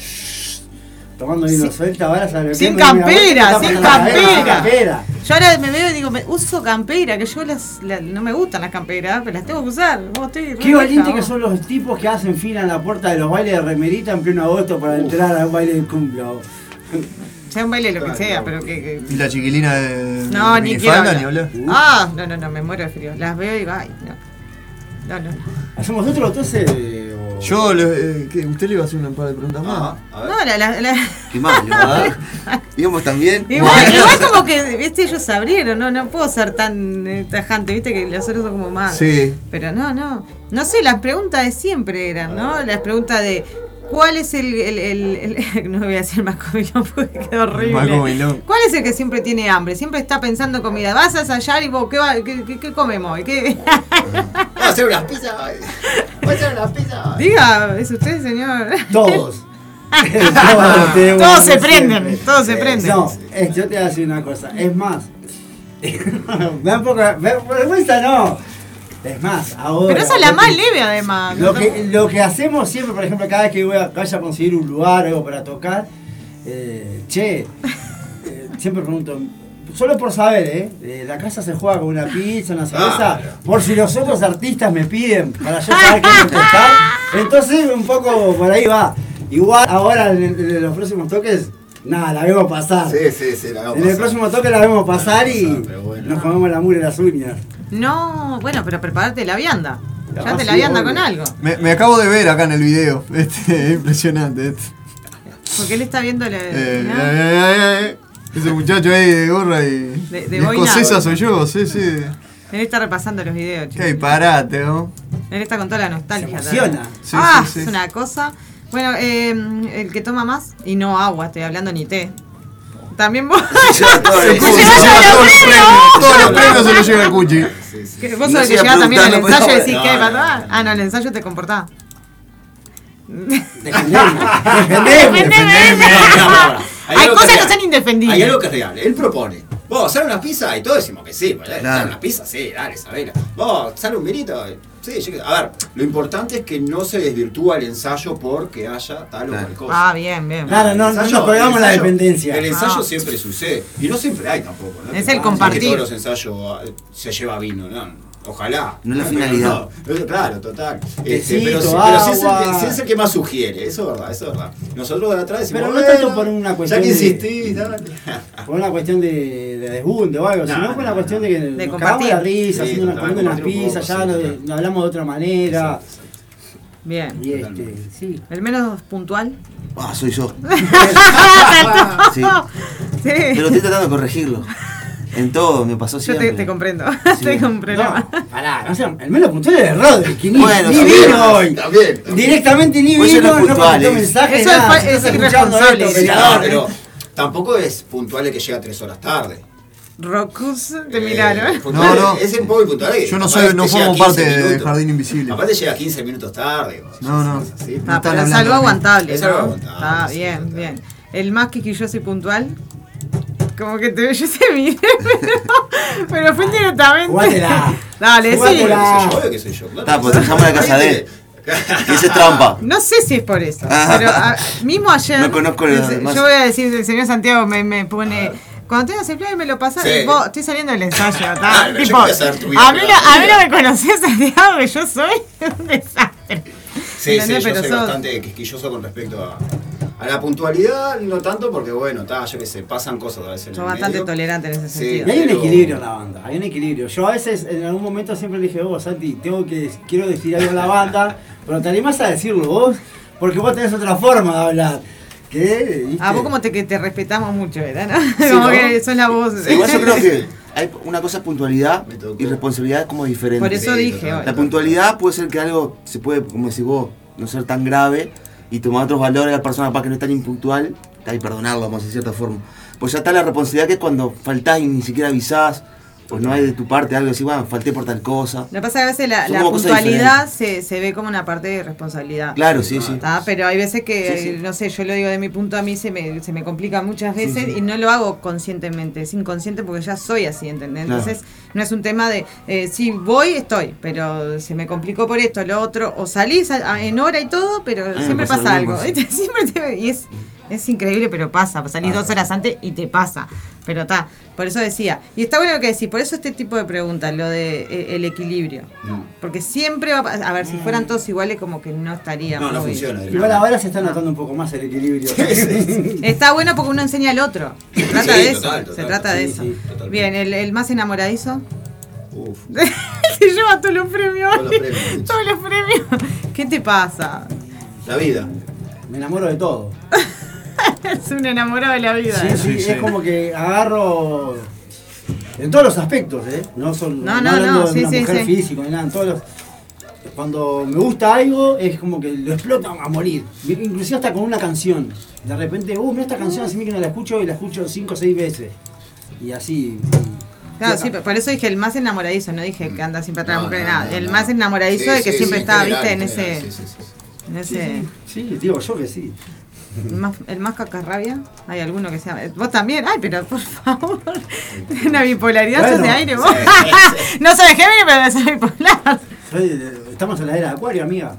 tomando vino suelta, ahora que Sin campera, sin campera. campera. Yo ahora me veo y digo, me uso campera, que yo las, la- no me gustan las camperas, pero las tengo que usar. Vos Qué valiente que son los tipos que hacen fila en la puerta de los bailes de remerita en pleno agosto para entrar a un baile de cumpla. vos. Sea un baile lo que sea, pero que. que- Y la chiquilina de. No, de ni quiero. ni hablar. hablar. Ah, no, no, no, me muero de frío. Las veo y digo, ay, no. No, no. ¿Hacemos otro entonces? Yo, le, eh, ¿qué? ¿usted le iba a hacer un par de preguntas más? No, la, la, la- ¿Qué más? Digamos también. Igual, igual como que, viste, ellos abrieron, no, no puedo ser tan eh, tajante, viste, que los otros son como más. Sí. Pero no, no. No sé, las preguntas de siempre eran, ¿no? Las preguntas de ¿cuál es el, el, el- el- no voy a decir más comilón porque queda horrible. ¿Cuál es el que siempre tiene hambre? Siempre está pensando en comida. Vas a ensayar y vos, ¿qué, va- qué, qué- qué comemos hoy? ¿Qué? Vamos a hacer unas pizzas. Vamos a hacer unas pizzas. Diga, ¿es usted, señor? Todos. Todos, Todos se prenden, todos se prenden. No, es- yo te voy a decir una cosa. Es más, me da un poco ver- vergüenza, no. Es más, ahora. Pero esa es la más leve, además. Lo que, lo que hacemos siempre, por ejemplo, cada vez que voy a, vaya a conseguir un lugar o algo para tocar, eh, che, eh, siempre pregunto, solo por saber, ¿eh? Eh, La casa se juega con una pizza, una cerveza, Ah, por si los otros artistas me piden para yo saber qué contestar. Entonces, un poco por ahí va. Igual, ahora en, el- en los próximos toques, nada, la vemos pasar. Sí, sí, sí, la vemos En el próximo toque la vemos pasar y nos comemos la mugre las uñas. No, bueno, pero prepararte la vianda. Ya Ah, te la sí, vianda obvio. con algo. Me, me acabo de ver acá en el video. Este, es impresionante. Este. Porque él está viendo la. Eh, ¿no? eh, eh, eh, Ese muchacho ahí de gorra y. De- de escocesa soy yo, sí, sí. Él está repasando los videos, chicos. Qué disparate, ¿no? Él está con toda la nostalgia. Se emociona. Sí, ah, sí, sí. es una cosa. Bueno, eh, el que toma más, y no agua, estoy hablando ni té. También vos. Se lleva todos los premios, todos los premios se los lleva el Cuchi. Vos sos el que llegás también al ensayo y decís tomar. Ah, no, el ensayo te comportás. Defendeme, ahora. Hay cosas que son indefendibles. Hay algo que es real. Él propone. Vos, ¿hacer una pizza? Y todos decimos que sí. ¿verdad? Claro. ¿Hacer una pizza? Sí, dale, sabela. Vos, ¿sale un vinito? Sí, yo- a ver, lo importante es que no se desvirtúa el ensayo porque haya tal o cual cosa. Ah, bien, bien. Claro, no, no nos colgamos la dependencia. El ensayo Ah. siempre sucede. Y no siempre hay tampoco. ¿no? Es el compartir. Que todos los ensayos eh, se lleva vino, ¿no? Ojalá. No es la finalidad. no. Claro, total. Este, Tecito, pero si, pero si es, el si es el que más sugiere, eso es verdad, eso es verdad. Nosotros de atrás decimos, Pero no tanto "Bueno, por una cuestión Ya que de- insistís, dale". Por una cuestión de, de desbunde o algo, No, sino por una no, cuestión de que nos compartir. cagamos la risa, Sí, haciendo unas pizzas, ya sí, no hablamos de otra manera. Bien. Y este, sí. El menos puntual. Ah, soy yo. Sí. Sí. Pero estoy tratando de corregirlo. En todo me pasó Yo siempre. te, te comprendo. Sí. Estoy con problema. Pará, no sé, el menos puntual es el Rodri, que ni, Bueno, ni también, vino hoy. También, también. Directamente ni Pues eso vino, no es no puntual, contestó es- mensaje, Eso es nada. es escuchando irresponsable, esto, No, pero tampoco es puntual el que llega tres horas tarde. Rocus, te miraron. Eh, No, no. Es el poco puntual Yo no soy, te no formo 15 parte de minutos. Jardín Invisible. Aparte llega 15 minutos tarde. No, no. cosas así. No Ah, pero es algo aguantable, Es ¿no? algo aguantable, Está sí, bien, bien. El más quisquilloso y puntual. Como que te yo se mire, pero, pero fue indirectamente. Jugátela. Dale, sí. Soy yo, obvio que soy yo. claro. Está, pues dejamos la casa de él. Que ese es trampa. No sé si es por eso, Ah. pero a- mismo ayer. No conozco el- demás. Yo voy a decir, el señor Santiago me, me pone. Cuando tengas el plan me lo pasas, Sí. vos, estoy saliendo del ensayo, Ah, ¿tá? yo tipo, vida a, mí no, a mí no me conocés, Santiago, que yo soy un desastre. Sí, sí, yo Pero soy sos- bastante quisquilloso con respecto a, A la puntualidad no tanto porque, bueno, está, yo qué sé, pasan cosas a veces el bastante medio. tolerante en ese Sí. sentido. Y hay un equilibrio en la banda, hay un equilibrio. Yo a veces en algún momento siempre le dije, vos Santi, tengo que, quiero decir algo a la banda, pero te animás a decirlo vos, porque vos tenés otra forma de hablar. ¿Qué? ¿Viste? A vos como te, que te respetamos mucho, ¿verdad? ¿no? Sí, como ¿no? que sos la voz. Sí, igual yo creo que hay una cosa es puntualidad y responsabilidad es como diferente. Por eso dije, La puntualidad puede ser que algo se puede, como decís vos, no ser tan grave y tomar otros valores a la persona para que no es tan impuntual y perdonarlo, vamos de cierta forma. Pues ya está la responsabilidad que es cuando faltás y ni siquiera avisás, pues no hay de tu parte algo así, bueno, falté por tal cosa. Lo que pasa es que a veces la, la puntualidad se, se ve como una parte de responsabilidad. Claro, sí, sí. ¿Tá? Pero hay veces que, Sí, sí. no sé, yo lo digo de mi punto, a mí se me, se me complica muchas veces sí. y no lo hago conscientemente, es inconsciente porque ya soy así, ¿entendés? Claro. Entonces no es un tema de, eh, sí, voy, estoy, pero se me complicó por esto, lo otro, o salís a- a- en hora y todo, pero me siempre pasa pasa algo. Siempre te- y es, es increíble, pero pasa, salís dos horas antes y te pasa. Pero está, por eso decía. Y está bueno lo que decís, por eso este tipo de preguntas, lo de eh, el equilibrio. Porque siempre va a pasar, a ver, si fueran todos iguales como que no estaría No, no funciona. Igual ahora se está notando un poco más el equilibrio. Está bueno porque uno enseña al otro. Se trata Sí, de eso. total, se trata de eso. sí. Bien, el, el más enamoradizo. Uf. Se lleva todos los premios. Todos los premios. Todos los premios. ¿Qué te pasa? La vida. Me enamoro de todo. es un enamorado de la vida. Sí, sí, es como que agarro en todos los aspectos, ¿eh? No, son, No, no, hablando no, de sí, una sí, mujer sí. físico, ni nada, en todos los- Cuando me gusta algo, es como que lo exploto a morir. Inclusive hasta con una canción. De repente, uh, mira esta canción, así que no la escucho y la escucho cinco o seis veces. Y así. Claro, sí, por eso dije el más enamoradizo, no dije que anda siempre atrás de la mujer, no, nada. no, el no. más enamoradizo Sí, de que sí, siempre sí, estaba, general, viste, en general, ese. sí, sí, sí. En ese. Sí, sí, digo yo que sí. El más, el más cacarrabia, hay alguno que sea. Vos también, ay, pero por favor. Una bipolaridad Bueno, sos de aire, vos. sí, no soy Géminis, pero bipolar. Soy de- estamos en la era de Acuario, amiga.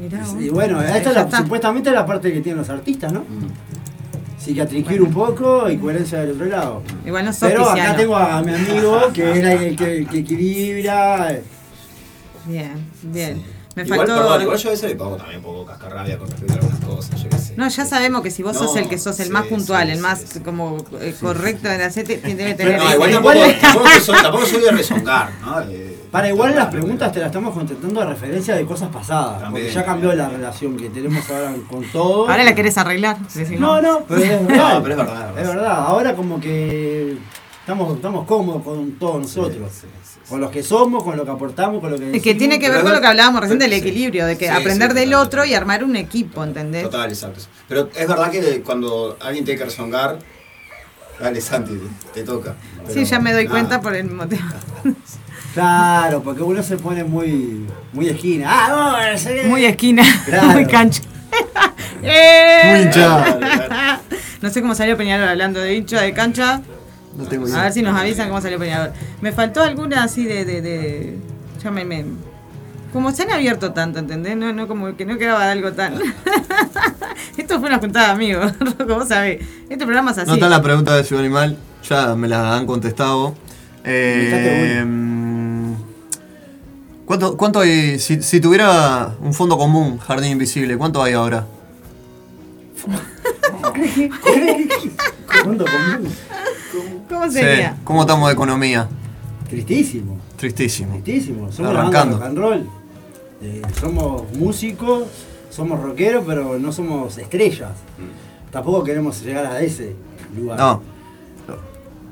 Mirá. Y bueno, esta es la, supuestamente es la parte que tienen los artistas, ¿no? Cicatricure un poco y coherencia del otro lado. Igual no Pero acá pisciano. tengo a mi amigo que es el que, el que equilibra. Bien, bien. Me igual, faltó. perdón, igual yo a veces le pongo también un poco cascarrabia con respecto a algunas cosas, yo qué sé. No, ya sabemos que si vos No, sos el que sos el sí, más puntual, sí, el sí, más como eh, correcto de la CT, debe tener. No, igual tampoco, tampoco, soy, tampoco soy de rezongar, ¿no? Eh, Para igual las preguntas te las estamos contestando a referencia de cosas pasadas. También. Porque ya cambió la relación que tenemos ahora con todo. Ahora la querés arreglar. No, no, pero es verdad. No, pero es verdad, Es verdad. Ahora como que estamos, estamos cómodos con todos nosotros. Con los que somos, con lo que aportamos, con lo que Es decimos. que tiene que ver con lo que hablábamos recién sí, del sí. equilibrio, de que Sí, aprender sí, del total. otro y armar un equipo, ¿entendés? Total, exacto. Pero es verdad que cuando alguien tiene que rezongar, dale Santi, te toca. Sí, ya me doy nada. cuenta por el motivo. Claro, porque uno se pone muy, muy esquina. Ah, no, ese- Muy esquina, Claro. muy cancha. ¡Eh! Muy hinchada. No sé cómo salió Peñarol hablando de hincha, de cancha. No tengo A ver si nos avisan cómo salió Peñarol. Me faltó alguna así de. de, de ya me, me- Como se han abierto tanto, ¿entendés? No, no, como que no quedaba algo tan. Esto fue una juntada de amigos, Rocco, vos sabés. Este programa es así. No está la pregunta de Ciudad Animal, ya me la han contestado. Eh, ¿cuánto, ¿Cuánto hay? Si, si tuviera un fondo común, Jardín Invisible, ¿cuánto hay ahora? Mundo común. ¿Cómo Sí, sería? ¿Cómo estamos de economía? Tristísimo. Tristísimo. Tristísimo. Somos Arrancando. rock and roll. Eh, somos músicos, somos rockeros, pero no somos estrellas. Tampoco queremos llegar a ese lugar. No,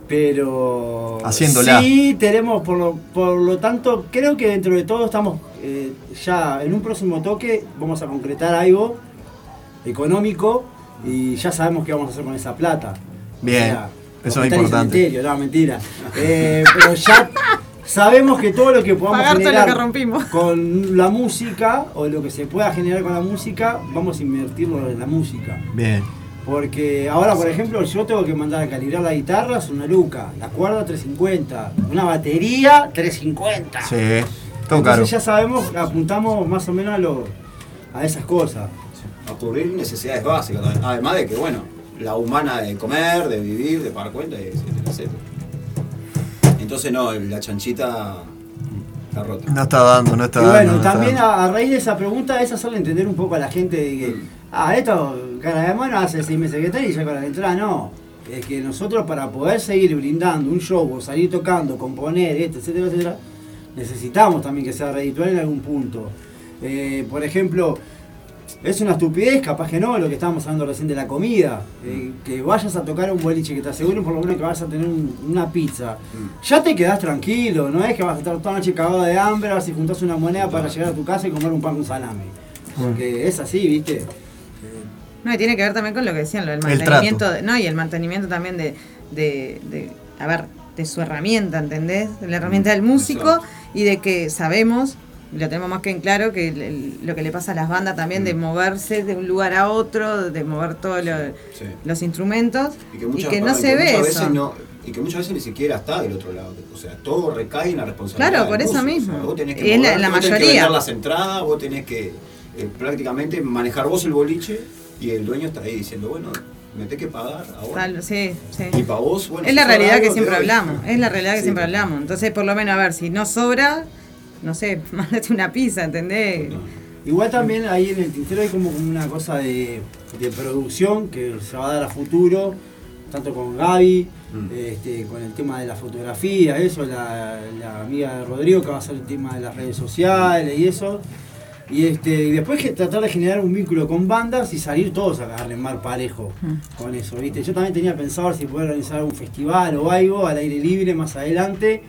Pero Haciéndola. sí tenemos, por lo, por lo tanto, creo que dentro de todo estamos eh, ya en un próximo toque, vamos a concretar algo económico y ya sabemos qué vamos a hacer con esa plata. Bien, O sea, eso es importante. no, mentira. Eh, pero ya sabemos que todo lo que podamos lo generar que rompimos. con la música o lo que se pueda generar con la música, vamos a invertirlo en la música. bien. Porque ahora, por ejemplo, yo tengo que mandar a calibrar la guitarra, es una luca, la cuerda 350, una batería 350. Sí, todo caro. Entonces ya sabemos, apuntamos más o menos a, lo, a esas cosas. A cubrir necesidades básicas también. Además de que, bueno, la humana de comer, de vivir, de pagar cuenta, y etcétera, etcétera. Entonces, no, la chanchita está rota. No está dando, no está Y dando. bueno, también a, a raíz de esa pregunta es hacerle entender un poco a la gente de que, ah, esto cara de mano hace seis meses que está y ya con la entrada no. Es que nosotros para poder seguir brindando un show o salir tocando, componer, esto, etcétera, etcétera, necesitamos también que sea reditual en algún punto. Eh, por ejemplo, es una estupidez, capaz que no, lo que estábamos hablando recién de la comida. eh, que vayas a tocar un boliche, que te aseguren por lo menos que vas a tener un- una pizza. Ya te quedás tranquilo, no es que vas a estar toda la noche cagado de hambre, vas y juntás una moneda para llegar a tu casa y comer un pan con salame. Porque es así, ¿viste? No, y tiene que ver también con lo que decían, lo del El mantenimiento, de- no, y el mantenimiento también de, de, de, a ver, de su herramienta, ¿entendés? De la herramienta del músico y de que sabemos, lo tenemos más que en claro, que el- el- lo que le pasa a las bandas también de moverse de un lugar a otro, de mover todos lo- Sí. los instrumentos Y que, y muchas, que no se que ve eso. veces no- y que muchas veces ni siquiera está del otro lado. O sea, todo recae en la responsabilidad. Claro, por eso mismo. O sea, vos tenés que es la- la vos tenés que mayoría. las entradas, vos tenés que eh, prácticamente manejar vos el boliche y el dueño está ahí diciendo, bueno, me tenés que pagar ahora. Sí, sí. Y para vos, bueno, es si la realidad que siempre hablamos, es la realidad que Sí. siempre hablamos. Entonces, por lo menos, a ver, si no sobra, no sé, mándate una pizza, ¿entendés? Igual también ahí en el tintero hay como una cosa de, de producción que se va a dar a futuro, tanto con Gaby, este, con el tema de la fotografía, eso, la, la amiga de Rodrigo que va a hacer el tema de las redes sociales y eso. Y, este, y después que tratar de generar un vínculo con bandas y salir todos a arremar parejo con eso, ¿viste? Yo también tenía pensado si poder organizar un festival o algo al aire libre más adelante,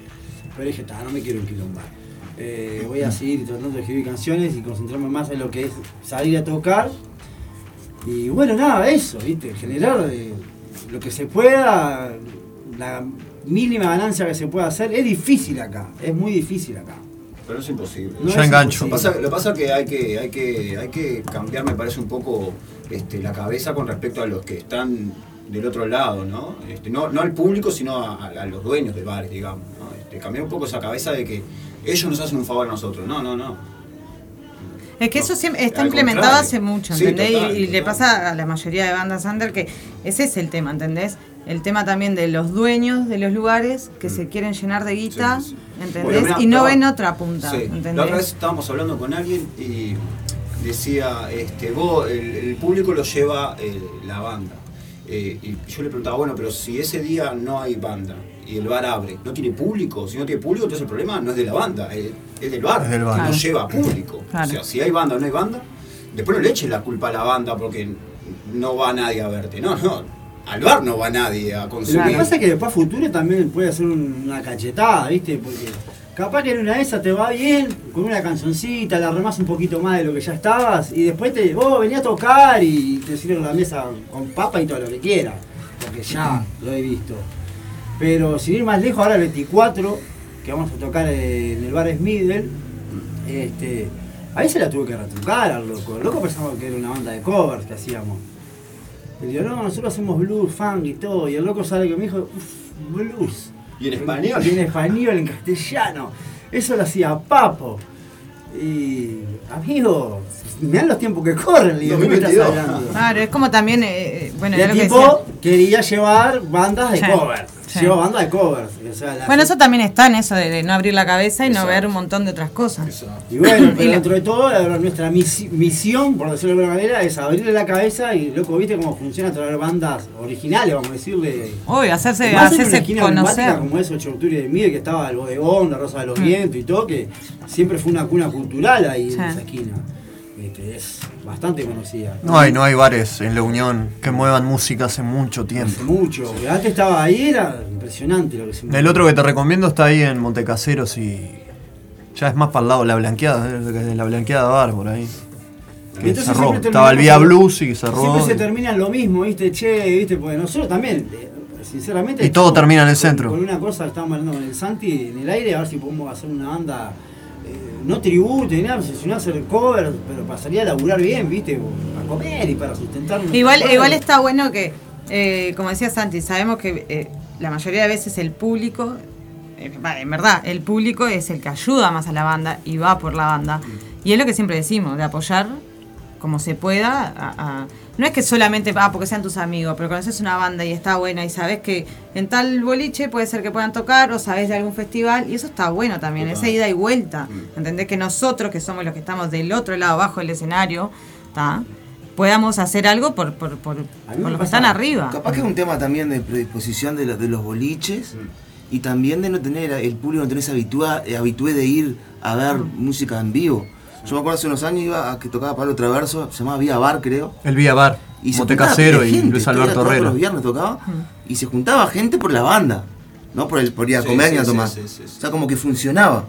pero dije, "Ta, no me quiero enquilombar. Eh, voy a seguir tratando de escribir canciones y concentrarme más en lo que es salir a tocar. Y bueno, nada, eso, ¿viste? Generar eh, lo que se pueda, la mínima ganancia que se pueda hacer. Es difícil acá, es muy difícil acá. Pero es imposible. No Yo es engancho. Lo que pasa, lo que pasa es que hay que, hay que hay que cambiar, me parece, un poco este, la cabeza con respecto a los que están del otro lado, ¿no? Este, no, no al público, sino a, a los dueños de bares, digamos. ¿no? Este, cambiar un poco esa cabeza de que ellos nos hacen un favor a nosotros. No, no, no. Es que eso siempre está implementado contrario. hace mucho, Sí, ¿entendés? Y- total, le pasa a la mayoría de bandas under que ese es el tema, ¿entendés? El tema también de los dueños de los lugares que se quieren llenar de guita, ¿entendés? Bueno, mirá, y no ven otra punta, Sí. ¿entendés? La otra vez estábamos hablando con alguien y decía, este, vos, el, el público lo lleva eh, la banda. Eh, y yo le preguntaba, bueno, pero si ese día no hay banda y el bar abre, ¿no tiene público? Si no tiene público, entonces el problema no es de la banda, es, es del bar, Es del bar. que Claro. no lleva público. Claro. O sea, si hay banda o no hay banda, después no le eches la culpa a la banda porque no va nadie a verte. No, no, al bar no va nadie a Lo consumir. que pasa es que después a futuro también puede hacer un- una cachetada, ¿viste? Porque capaz que en una de esas te va bien, con una cancioncita, la remás un poquito más de lo que ya estabas, y después te, vos venía a tocar y te sirven la mesa con papa y todo lo que quieras, porque ya lo he visto. Pero sin ir más lejos, ahora el 24, que vamos a tocar en el bar Smidel, este, ahí se la tuve que retrucar al loco. El loco pensaba que era una banda de covers que hacíamos. Y digo, no, nosotros hacemos blues, funk y todo. Y el loco sale que me dijo, uff, blues. ¿Y en español? Y en español, en castellano. Eso lo hacía Papo. Y, amigo, mirá los tiempos que corren, digo, ¿qué me estás 2022. hablando? Claro, es como también, eh, eh, bueno, el que tipo quería llevar bandas de Sí, covers. Sí. Lleva bandas de covers. O sea, la Bueno, eso también está en eso de, de no abrir la cabeza y no ver un montón de otras cosas. Y bueno, pero Y dentro de todo, la- nuestra misi- misión, por decirlo de alguna manera, es abrirle la cabeza y, loco, viste cómo funciona traer bandas originales, vamos a decirle. Obvio, hacerse, Más en una hacerse esquina conocer. como es 8 de Mide, que estaba el bodegón, la Rosa de los Mm. Vientos y todo, que siempre fue una cuna cultural ahí Sí. en esa esquina. Este, es bastante conocida. No hay, no hay bares en La Unión que muevan música hace mucho tiempo. Hace mucho. Antes estaba ahí, era impresionante lo que se El otro que te recomiendo está ahí en Montecaseros y ya es más para el lado de la blanqueada, de la blanqueada bar por ahí. Que Entonces cerró. Estaba el Vía Blues y cerró. Siempre se termina lo mismo, ¿viste? Che, ¿viste? Porque nosotros también, eh, sinceramente. Y todo termina en el con- centro. Con una cosa, estamos hablando con el Santi en el aire, a ver si podemos hacer una banda. No tributo ni nada, sino hacer covers, pero para salir a laburar bien, ¿viste? Para comer y para sustentar. Igual, igual está bueno que, eh, como decía Santi, sabemos que eh, la mayoría de veces el público, eh, en verdad, el público es el que ayuda más a la banda y va por la banda. Y es lo que siempre decimos, de apoyar como se pueda. a- a- no es que solamente, ah, porque sean tus amigos, pero conoces una banda y está buena y sabes que en tal boliche puede ser que puedan tocar o sabes de algún festival y eso está bueno también, esa ida y vuelta. ¿Entendés? Que nosotros, que somos los que estamos del otro lado, bajo el escenario, ¿tá? podamos hacer algo por, por, por, por los que están arriba. Capaz que es un tema también de predisposición de, los- de los boliches y también de no tener, el público no tener esa habitua- eh, habitué de ir a ver música en vivo. Yo me acuerdo hace unos años iba a que tocaba Pablo Traverso, se llamaba Vía Bar creo. El Vía Bar, Y se Casero y gente, Luis Alberto los viernes tocaba y se juntaba gente por la banda, no por, el, por ir a Sí, comer sí, ni a sí, tomar. sí, sí, O sea, como que funcionaba.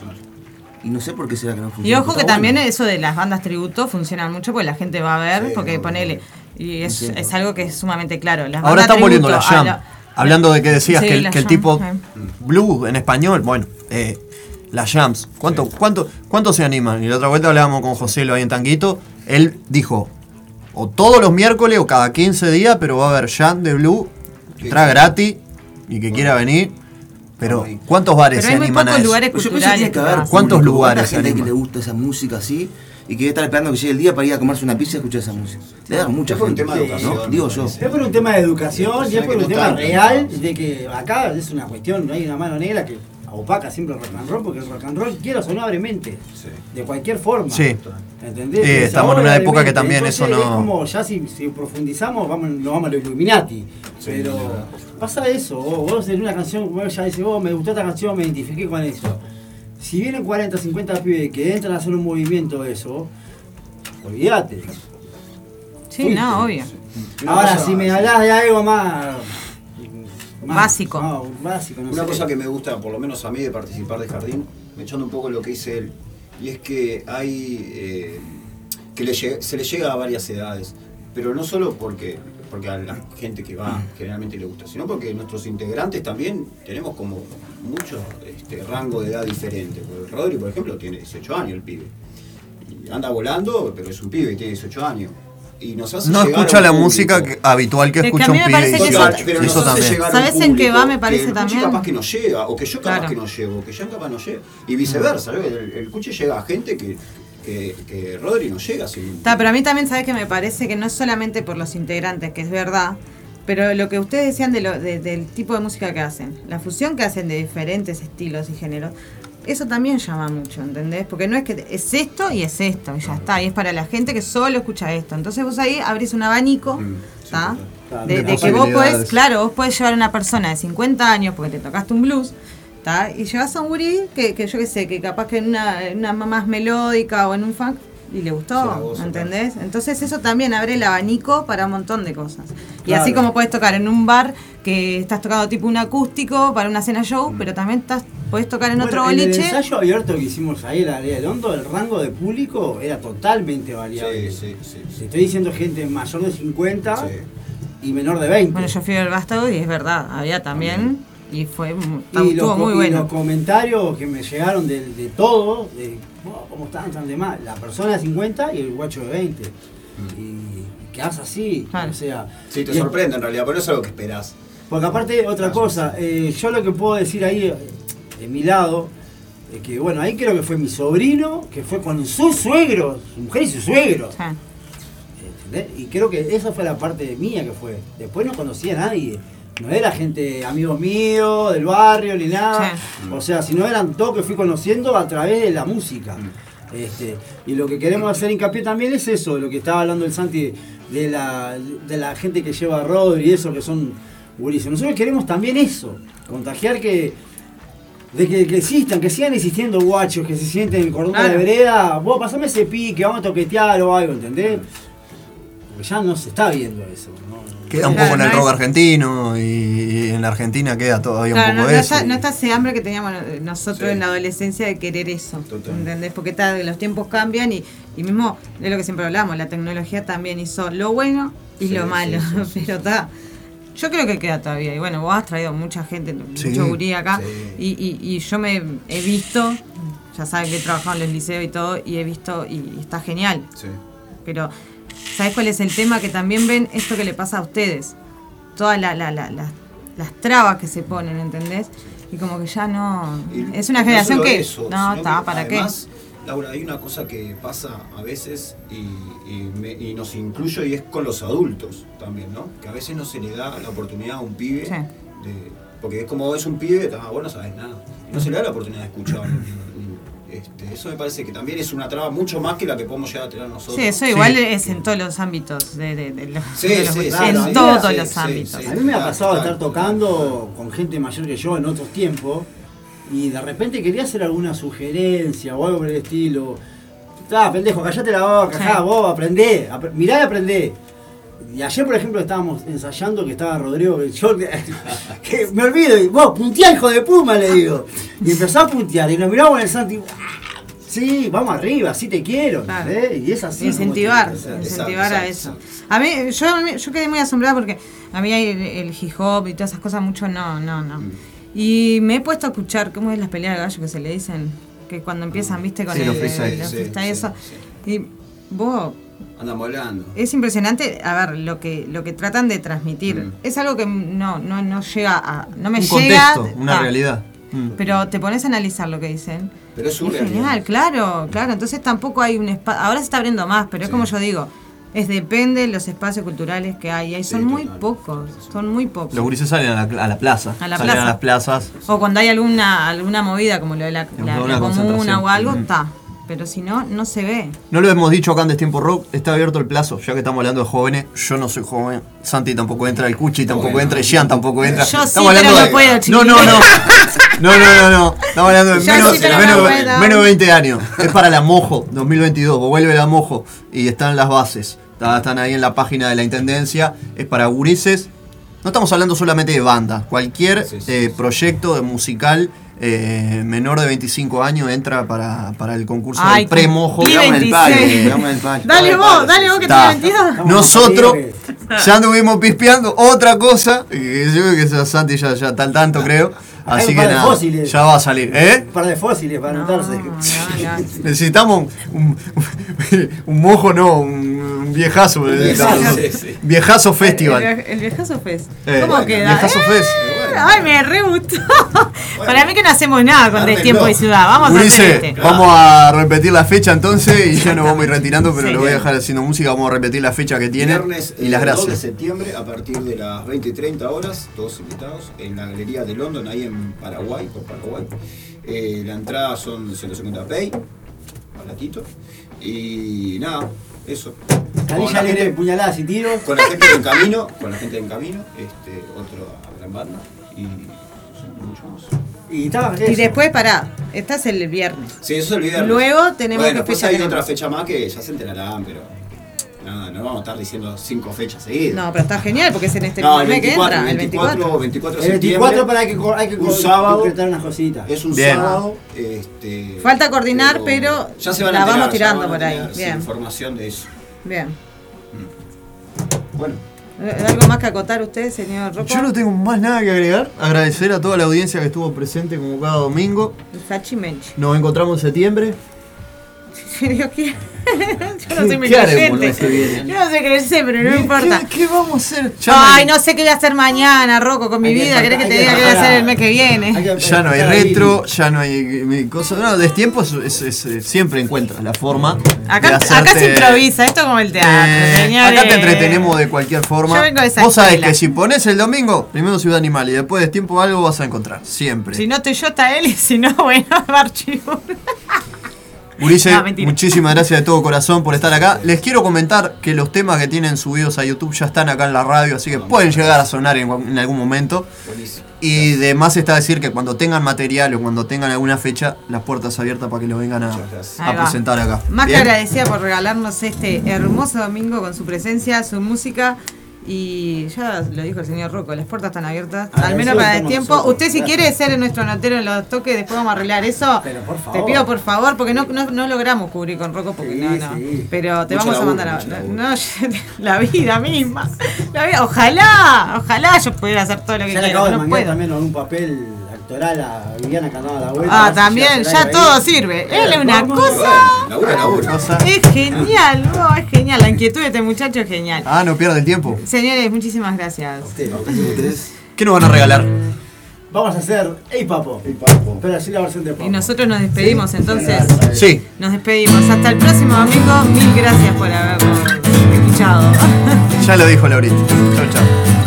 Y no sé por qué será que no Y funciona. ojo que también bueno. eso de las bandas tributo funcionan mucho porque la gente va a ver, Sí, porque no, ponele. Y es, algo que es sumamente claro. Las Ahora están volviendo la jam. la- Hablando de que decías Sí, que, el, que tipo blue en español, bueno, eh, las jams. ¿Cuánto, cuánto, ¿Cuánto se animan? Y la otra vuelta hablábamos con José lo ahí en Tanguito. Él dijo, o todos los miércoles o cada 15 días, pero va a haber jam de blue, entrada gratis y que quiera venir. Pero ¿cuántos bares Pero se muy animan a eso? lugares Pues yo pienso que que haber ¿Cuántos público, lugares ¿Cuánta se gente que animan? le gusta esa música así y que debe estar esperando que llegue el día para ir a comerse una pizza y escuchar esa música? Le da mucha Es por un gente, tema de ¿no? Digo yo. Es por un tema de educación y es por un tema real de que acá es una cuestión, no hay una mano negra que opaca siempre el rock and roll, porque el rock and roll quiera o no abre mente. De cualquier forma. Sí. ¿Entendés? Eh, estamos en una época que también Entonces, eso no- Es como ya si, si profundizamos, vamos, nos vamos a los Illuminati. pero pasa eso, vos, vos en una canción, vos ya dices, vos me gustó esta canción, me identifiqué con eso. Si vienen 40, 50 pibes que entran a hacer un movimiento de eso, olvídate. Sí, no, obvio. Ahora, si me hablas de algo más. Más- Básico. no, básico, no Una sé. cosa que me gusta, por lo menos a mí, de participar de Jardín, me echando un poco lo que dice él, y es que hay. eh, que le se le llega a varias edades, pero no solo porque, porque a la gente que va generalmente le gusta, sino porque nuestros integrantes también tenemos como mucho este, rango de edad diferente. Porque Rodri, por ejemplo, tiene 18 años el pibe. Y anda volando, pero es un pibe y tiene 18 años. Y nos hace No escucha la público. música que- habitual que Es que escucha a mí un pibe. que eso- pero Eso también. ¿Sabes en qué va? Me parece que también. capaz que no llega, o que yo capaz Claro. que no llego, o que Jean capaz no llega. Y viceversa, ¿ves? el, el Cuchi llega a gente que, que, que Rodri no llega. Sin, Está, pero a mí también, ¿sabes que Me parece que no es solamente por los integrantes, que es verdad, pero lo que ustedes decían de lo, de- del tipo de música que hacen, la fusión que hacen de diferentes estilos y géneros, eso también llama mucho, ¿entendés? Porque no es que es esto y es esto, y ya está, y es para la gente que solo escucha esto. Entonces vos ahí abrís un abanico, ¿está? Claro, de, de que vos podés, claro, vos podés llevar a una persona de 50 años porque te tocaste un blues, ¿está? Y llevas a un gurí que, que yo qué sé, que capaz que en una, en una más melódica o en un funk y le gustó, ¿entendés? Entonces eso también abre el abanico para un montón de cosas. Y Claro. así como puedes tocar en un bar que estás tocando tipo un acústico para una cena show, pero también estás puedes tocar en otro Bueno, En el boliche. ensayo abierto que hicimos ahí en la área de Hondo, el rango de público era totalmente variable. Sí, sí, sí, estoy diciendo gente mayor de 50 y menor de 20. Bueno, yo fui al Vástago y es verdad, había también y fue y, estuvo los, muy y bueno. los comentarios que me llegaron de, de todo, de "Wow, cómo están tan de mal, la persona de 50 y el guacho de 20. Y quedás así, o sea... Sí, te sorprende en realidad, pero no es algo que esperás. Porque aparte, otra cosa, eh, yo lo que puedo decir ahí, eh, de mi lado, es que bueno, ahí creo que fue mi sobrino, que fue con su suegro, su mujer y su suegro. ¿Entendés? Y creo que esa fue la parte mía que fue. Después no conocía a nadie. No era gente, amigos míos, del barrio, ni nada. O sea, si no eran todos que fui conociendo a través de la música. Este, y lo que queremos hacer hincapié también es eso, lo que estaba hablando el Santi, de la, de la gente que lleva a Rodri y eso, que son gurises. Nosotros queremos también eso, contagiar que, de que, que existan, que sigan existiendo guachos, que se sienten en cordón de vereda, vos pasame ese pique, vamos a toquetear o algo, ¿entendés? Porque ya no se está viendo eso. ¿no? Queda un poco en el rock argentino y, en la Argentina queda todavía Claro, un no, poco no eso. está, no está ese hambre que teníamos nosotros Sí. en la adolescencia de querer eso. ¿Entendés? Porque está, los tiempos cambian y, y mismo es lo que siempre hablamos, la tecnología también hizo lo bueno y Sí, lo sí, malo. sí, Pero está. Yo creo que queda todavía. Y bueno, vos has traído mucha gente, Sí, mucho gurí acá. sí. Y, y- y yo me he visto, ya saben que he trabajado en los liceos y todo, y he visto, y, y está genial. Pero, ¿sabes cuál es el tema? Que también ven esto que le pasa a ustedes. Todas la- la- la- la- las trabas que se ponen, ¿entendés? Y como que ya no. Es una No generación que. eso, no, está, ¿para además, Laura, hay una cosa que pasa a veces y, y me- y nos incluyo y es con los adultos también, ¿no? Que a veces no se le da la oportunidad a un pibe Sí. de- porque es como es un pibe, ah, vos no sabes nada. No se le da la oportunidad de escuchar Este, eso me parece que también es una traba mucho más que la que podemos llegar a tener nosotros. Sí, eso igual es en todos los ámbitos. De, de- de los- Sí, de los- sí, sí, en todos sí, los ámbitos. sí. A mí me ha Claro, pasado claro. estar tocando con gente mayor que yo en otros tiempos y de repente quería hacer alguna sugerencia o algo por el estilo. Ah, pendejo, callate la boca, Sí. ja, vos aprendé, apre- mirá y aprendé. Y ayer, por ejemplo, estábamos ensayando que estaba Rodrigo, que yo que me olvido, y vos, punteá, hijo de puma, le digo. Y empezó a puntear y nos miramos en el Santi. "Ah, Sí, vamos arriba, sí te quiero. Claro. ¿eh? Y es así. incentivar, incentivar a eso. A mí, yo, yo quedé muy asombrada porque a mí hay el, el hip hop y todas esas cosas mucho no, no, no. Mm. Y me he puesto a escuchar cómo es las peleas de gallo que se le dicen, que cuando empiezan, viste, con Sí, el, los freestyle. sí, eso. Y vos, Andamos hablando. es impresionante, a ver, lo que lo que tratan de transmitir. Mm. Es algo que no, no, no llega a. No me Un llega. contexto, una ah, realidad. Mm. Pero te pones a analizar lo que dicen. Pero es Es realidad. genial, claro, claro. Entonces tampoco hay un espacio. Ahora se está abriendo más, pero es como yo digo. Es depende de los espacios culturales que hay. Ahí son muy pocos. Son muy pocos. Los gurises salen a la, a la plaza. A la salen plaza. a las plazas. O cuando hay alguna alguna movida como lo de la, la- Una la comuna o algo, está. Pero si no, no se ve. No lo hemos dicho acá en Destiempo Rock, está abierto el plazo, ya que estamos hablando de jóvenes. Yo no soy joven, Santi tampoco entra, el Cuchi tampoco Bueno. entra, el Jean tampoco entra. Yo sí, pero hablando no puedo, No, no, no. No, no, no, no. Estamos hablando de menos, sí, menos- menos de 20 años. Es para la Mojo 2022, vuelve la Mojo y están las bases. Está- Están ahí en la página de la Intendencia. Es para gurises. No estamos hablando solamente de bandas. Cualquier eh, proyecto de musical eh, menor de 25 años entra para, para el concurso Ay, del pre-mojo. 26. Dale vos, dale vos que Está. tenés 22. Nosotros ya anduvimos pispeando otra cosa. Que yo creo que Santi ya, ya está al tanto, creo. Hay Así un que par de nada, fósiles. ya va a salir. ¿Eh? Un par de fósiles para anotarse. Necesitamos un, un, un mojo, no, un, un viejazo. necesitamos. Sí, sí. Viejazo Festival. El, el viejazo Fest. Eh, ¿Cómo bueno, queda? Viejazo Eh, Fest. Ay, me re gustó. Para mí que no hacemos nada con Ármenlo. tiempo y ciudad. Vamos a hacer este. vamos a repetir la fecha entonces y ya nos vamos a ir retirando, pero Sí. lo voy a dejar haciendo música. Vamos a repetir la fecha que tiene Viernes y las eh, 2 de gracias. septiembre a partir de las 20 y 30 horas, todos invitados, en la galería de London, ahí en Paraguay, por Paraguay. Eh, la entrada son 150 pay, baratito. Y nada, eso. Con Canilla la, lente, gente, puñaladas y tiros. con la gente en camino, con la gente en camino, este, otro gran banda y mucho más. Y, Y después, pará, esta es el viernes. Sí, eso es el viernes. Luego tenemos bueno, después hay tenemos. otra fecha más que ya se enterarán, pero nada, no vamos a estar diciendo cinco fechas seguidas. No, pero está genial porque es en este No, el mes que 24, entra, el 24, 24. 24 de El 24 septiembre. para que hay que un sábado. concretar unas cositas. Es un Bien. sábado. Este, Falta coordinar, pero ya se van la enterar, vamos ya tirando van por ahí. Bien, información de eso. bien. Bueno. ¿Algo más que acotar usted, señor Rocco? Yo no tengo más nada que agregar. Agradecer a toda la audiencia que estuvo presente como cada domingo. Sachi Menchi. Nos encontramos en septiembre. Si Dios quiere. Yo no soy muy ¿Qué haremos el creyente. Yo no sé crecer, pero no importa. ¿Qué, vamos a hacer? Ay, no sé qué voy a hacer mañana, Rocco, con mi Hay vida. ¿Querés que te diga qué voy a hacer el mes que viene? Ya no hay retro, ya no hay cosas. No, destiempo es, es- es- siempre encuentras la forma. Acá, de acá se improvisa, esto como el teatro, Eh, señores. acá te entretenemos de cualquier forma. Yo vengo de esa Vos sabés que si pones el domingo, primero Ciudad Animal y después de tiempo algo vas a encontrar. Siempre. Si no estoy yo, está él, y si no, bueno, archivo. Ulises, No, muchísimas gracias de todo corazón por estar acá. Les quiero comentar que los temas que tienen subidos a YouTube ya están acá en la radio, así que pueden llegar a sonar en, en algún momento. Y de más está decir que cuando tengan material o cuando tengan alguna fecha, las puertas abiertas para que lo vengan a, presentar acá. Más que agradecida por regalarnos este hermoso domingo con su presencia, su música. Y ya lo dijo el señor Rocco, las puertas están abiertas, al Agradecido menos para el tiempo. nosotros, Usted si quiere ser nuestro notero en los toques, después vamos a arreglar eso. por Te favor. pido por favor, porque no, no, no logramos cubrir con Rocco, porque no, no. Pero te Mucho vamos a mandar a... No, la vida misma. La vida, ojalá, ojalá yo pudiera hacer todo lo que Ya le quiero, acabo de no manguear puedo. también un papel a Viviana que andaba a la vuelta. Ah, también, ya todo sirve. Él es una cosa. Labura, labura. Es genial, no, es genial. La inquietud de este muchacho es genial. Ah, no pierda el tiempo. Señores, muchísimas gracias. ¿Qué nos van a regalar? Vamos a hacer Ey Papo. Pero así la versión de Papo. Y nosotros nos despedimos, entonces. Sí. Nos despedimos. Hasta el próximo domingo. Mil gracias por habernos escuchado. Ya lo dijo Laurita. Chau, chau.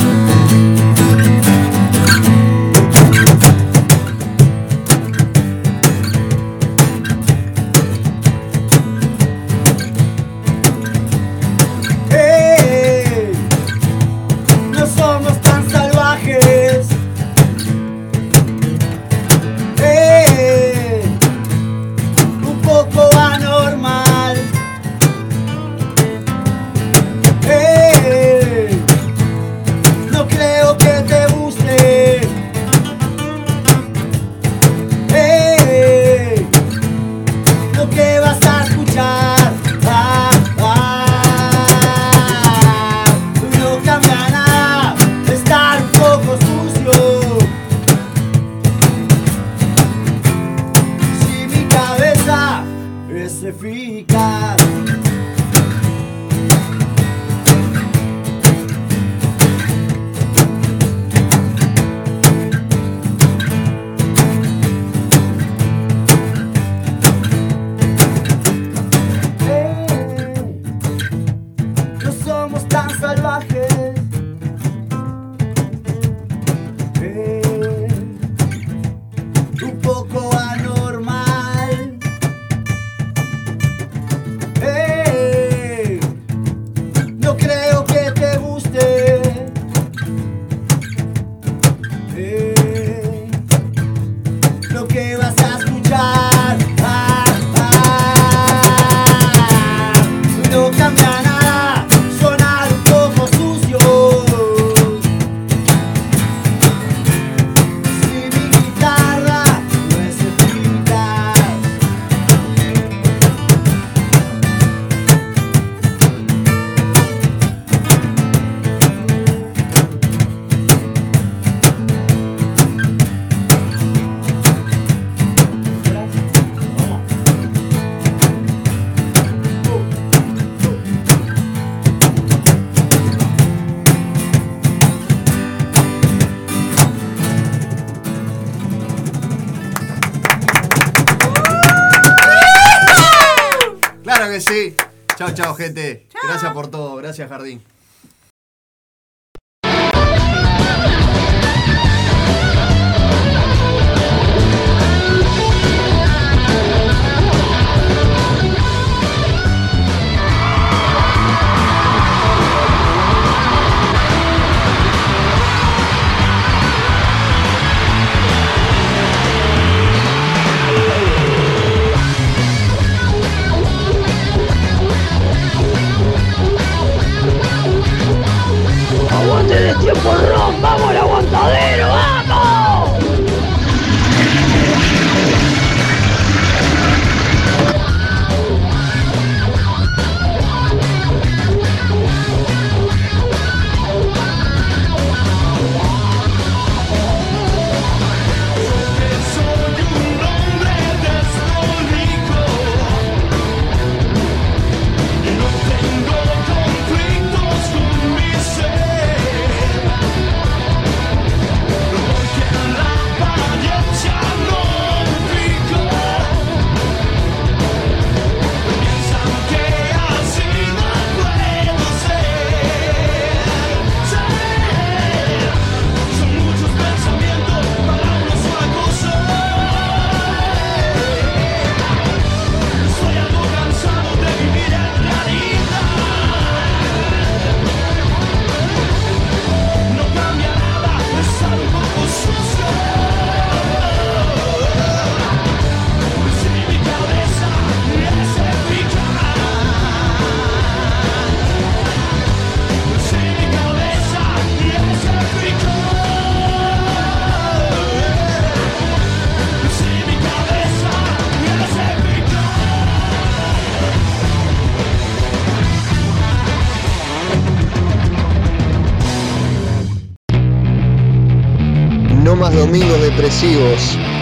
Gracias por todo. Gracias, Jardín.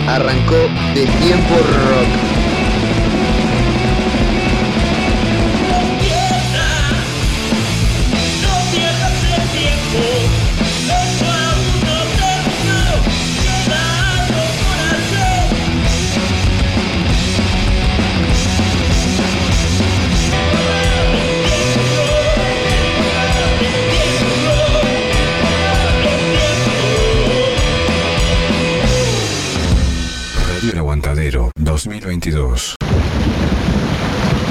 Arrancó de tiempo